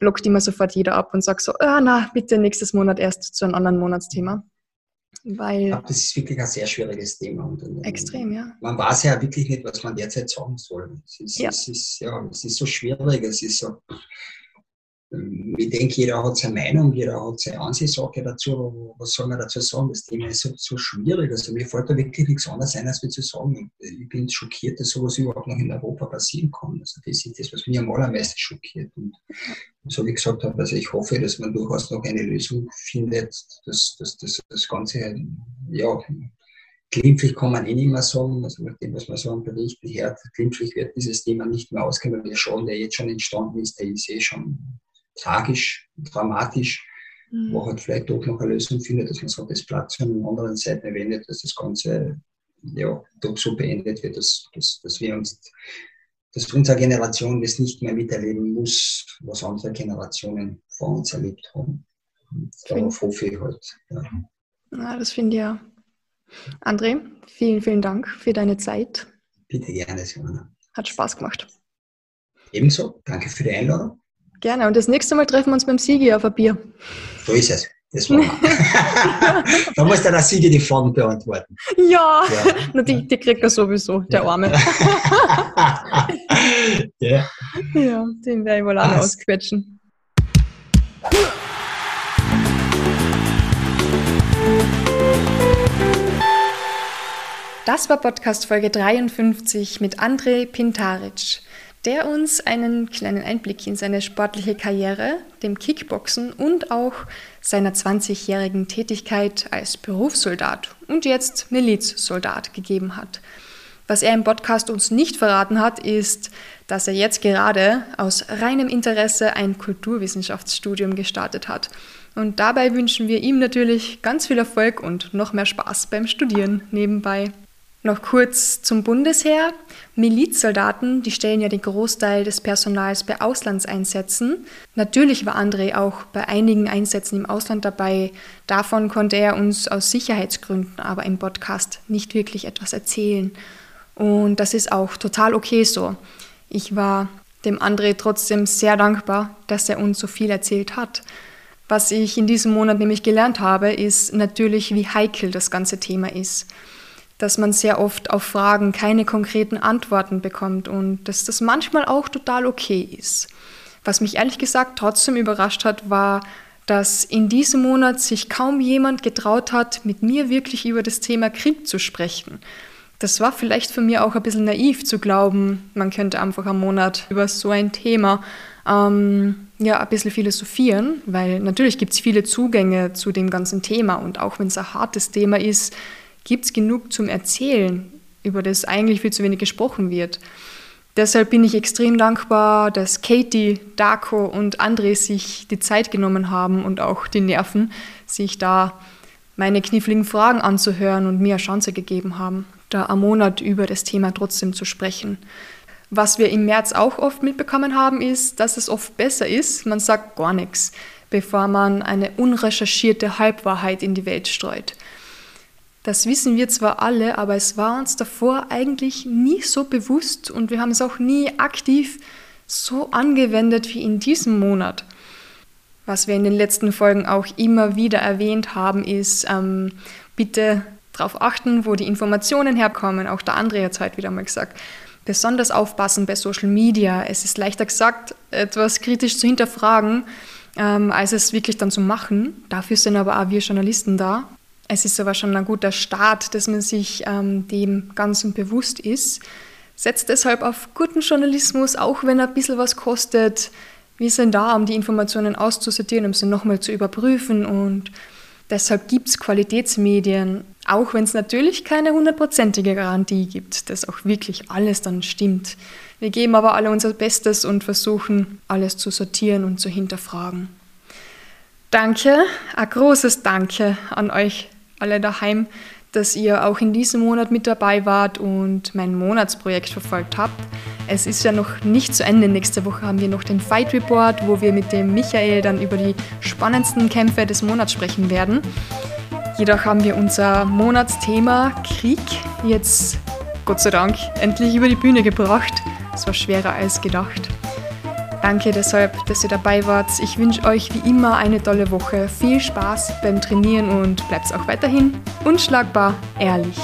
blockt immer sofort jeder ab und sagt so, ah, na, bitte nächstes Monat erst zu einem anderen Monatsthema. Weil ich glaube, das ist wirklich ein sehr schwieriges Thema. Und, extrem, ja. Man weiß ja wirklich nicht, was man derzeit sagen soll. Es ist, ja. Es ist, ja, es ist so schwierig, es ist so, ich denke, jeder hat seine Meinung, jeder hat seine Ansichtssache dazu. Was soll man dazu sagen? Das Thema ist so, so schwierig. Also mir fällt da wirklich nichts anderes ein, als wir zu sagen. Ich bin schockiert, dass sowas überhaupt noch in Europa passieren kann. Also das ist das, was mich am allermeisten schockiert. Und so wie gesagt habe, also ich hoffe, dass man durchaus noch eine Lösung findet, dass, dass, dass das Ganze, ja, glimpflich kann man eh nicht mehr sagen, also nach dem, was man so am Bericht hört, glimpflich wird dieses Thema nicht mehr ausgehen, weil der Schaden, der jetzt schon entstanden ist, der ist eh schon tragisch, dramatisch, mhm. wo halt vielleicht doch noch eine Lösung findet, dass man sagt, das Platz an anderen Seiten wendet, dass das Ganze ja, doch so beendet wird, dass, dass, dass wir uns, dass unsere Generation das nicht mehr miterleben muss, was andere Generationen vor uns erlebt haben. Und darauf hoffe ich halt. Ja. ja das finde ich ja. André, vielen, vielen Dank für deine Zeit. Bitte gerne, Simona. Hat Spaß gemacht. Ebenso, danke für die Einladung. Gerne. Und das nächste Mal treffen wir uns beim Sigi auf ein Bier. So ist es. Das war da muss dann der Sigi die Fragen beantworten. Ja, ja. Na, die, die kriegt er sowieso, der ja. Arme. ja. ja, den werde ich wohl auch ausquetschen. Das war Podcast Folge 53 mit André Pintaric der uns einen kleinen Einblick in seine sportliche Karriere, dem Kickboxen und auch seiner 20-jährigen Tätigkeit als Berufssoldat und jetzt Milizsoldat gegeben hat. Was er im Podcast uns nicht verraten hat, ist, dass er jetzt gerade aus reinem Interesse ein Kulturwissenschaftsstudium gestartet hat. Und dabei wünschen wir ihm natürlich ganz viel Erfolg und noch mehr Spaß beim Studieren nebenbei. Noch kurz zum Bundesheer. Milizsoldaten, die stellen ja den Großteil des Personals bei Auslandseinsätzen. Natürlich war André auch bei einigen Einsätzen im Ausland dabei. Davon konnte er uns aus Sicherheitsgründen aber im Podcast nicht wirklich etwas erzählen. Und das ist auch total okay so. Ich war dem André trotzdem sehr dankbar, dass er uns so viel erzählt hat. Was ich in diesem Monat nämlich gelernt habe, ist natürlich, wie heikel das ganze Thema ist. Dass man sehr oft auf Fragen keine konkreten Antworten bekommt und dass das manchmal auch total okay ist. Was mich ehrlich gesagt trotzdem überrascht hat, war, dass in diesem Monat sich kaum jemand getraut hat, mit mir wirklich über das Thema Krieg zu sprechen. Das war vielleicht für mich auch ein bisschen naiv zu glauben, man könnte einfach am Monat über so ein Thema ähm, ja, ein bisschen philosophieren, weil natürlich gibt es viele Zugänge zu dem ganzen Thema und auch wenn es ein hartes Thema ist, gibt es genug zum Erzählen, über das eigentlich viel zu wenig gesprochen wird. Deshalb bin ich extrem dankbar, dass Katie, Darko und André sich die Zeit genommen haben und auch die Nerven, sich da meine kniffligen Fragen anzuhören und mir eine Chance gegeben haben da am Monat über das Thema trotzdem zu sprechen. Was wir im März auch oft mitbekommen haben, ist, dass es oft besser ist, man sagt gar nichts, bevor man eine unrecherchierte Halbwahrheit in die Welt streut. Das wissen wir zwar alle, aber es war uns davor eigentlich nie so bewusst und wir haben es auch nie aktiv so angewendet wie in diesem Monat. Was wir in den letzten Folgen auch immer wieder erwähnt haben, ist, ähm, bitte darauf achten, wo die Informationen herkommen. Auch der andere hat es heute wieder mal gesagt. Besonders aufpassen bei Social Media. Es ist leichter gesagt, etwas kritisch zu hinterfragen, ähm, als es wirklich dann zu machen. Dafür sind aber auch wir Journalisten da. Es ist aber schon ein guter Start, dass man sich ähm, dem Ganzen bewusst ist. Setzt deshalb auf guten Journalismus, auch wenn er ein bisschen was kostet. Wir sind da, um die Informationen auszusortieren, um sie nochmal zu überprüfen und Deshalb gibt es Qualitätsmedien, auch wenn es natürlich keine hundertprozentige Garantie gibt, dass auch wirklich alles dann stimmt. Wir geben aber alle unser Bestes und versuchen, alles zu sortieren und zu hinterfragen. Danke, ein großes Danke an euch alle daheim, dass ihr auch in diesem Monat mit dabei wart und mein Monatsprojekt verfolgt habt. Es ist ja noch nicht zu Ende. Nächste Woche haben wir noch den Fight Report, wo wir mit dem Michael dann über die spannendsten Kämpfe des Monats sprechen werden. Jedoch haben wir unser Monatsthema Krieg jetzt, Gott sei Dank, endlich über die Bühne gebracht. Es war schwerer als gedacht. Danke deshalb, dass ihr dabei wart. Ich wünsche euch wie immer eine tolle Woche. Viel Spaß beim Trainieren und bleibt auch weiterhin unschlagbar ehrlich.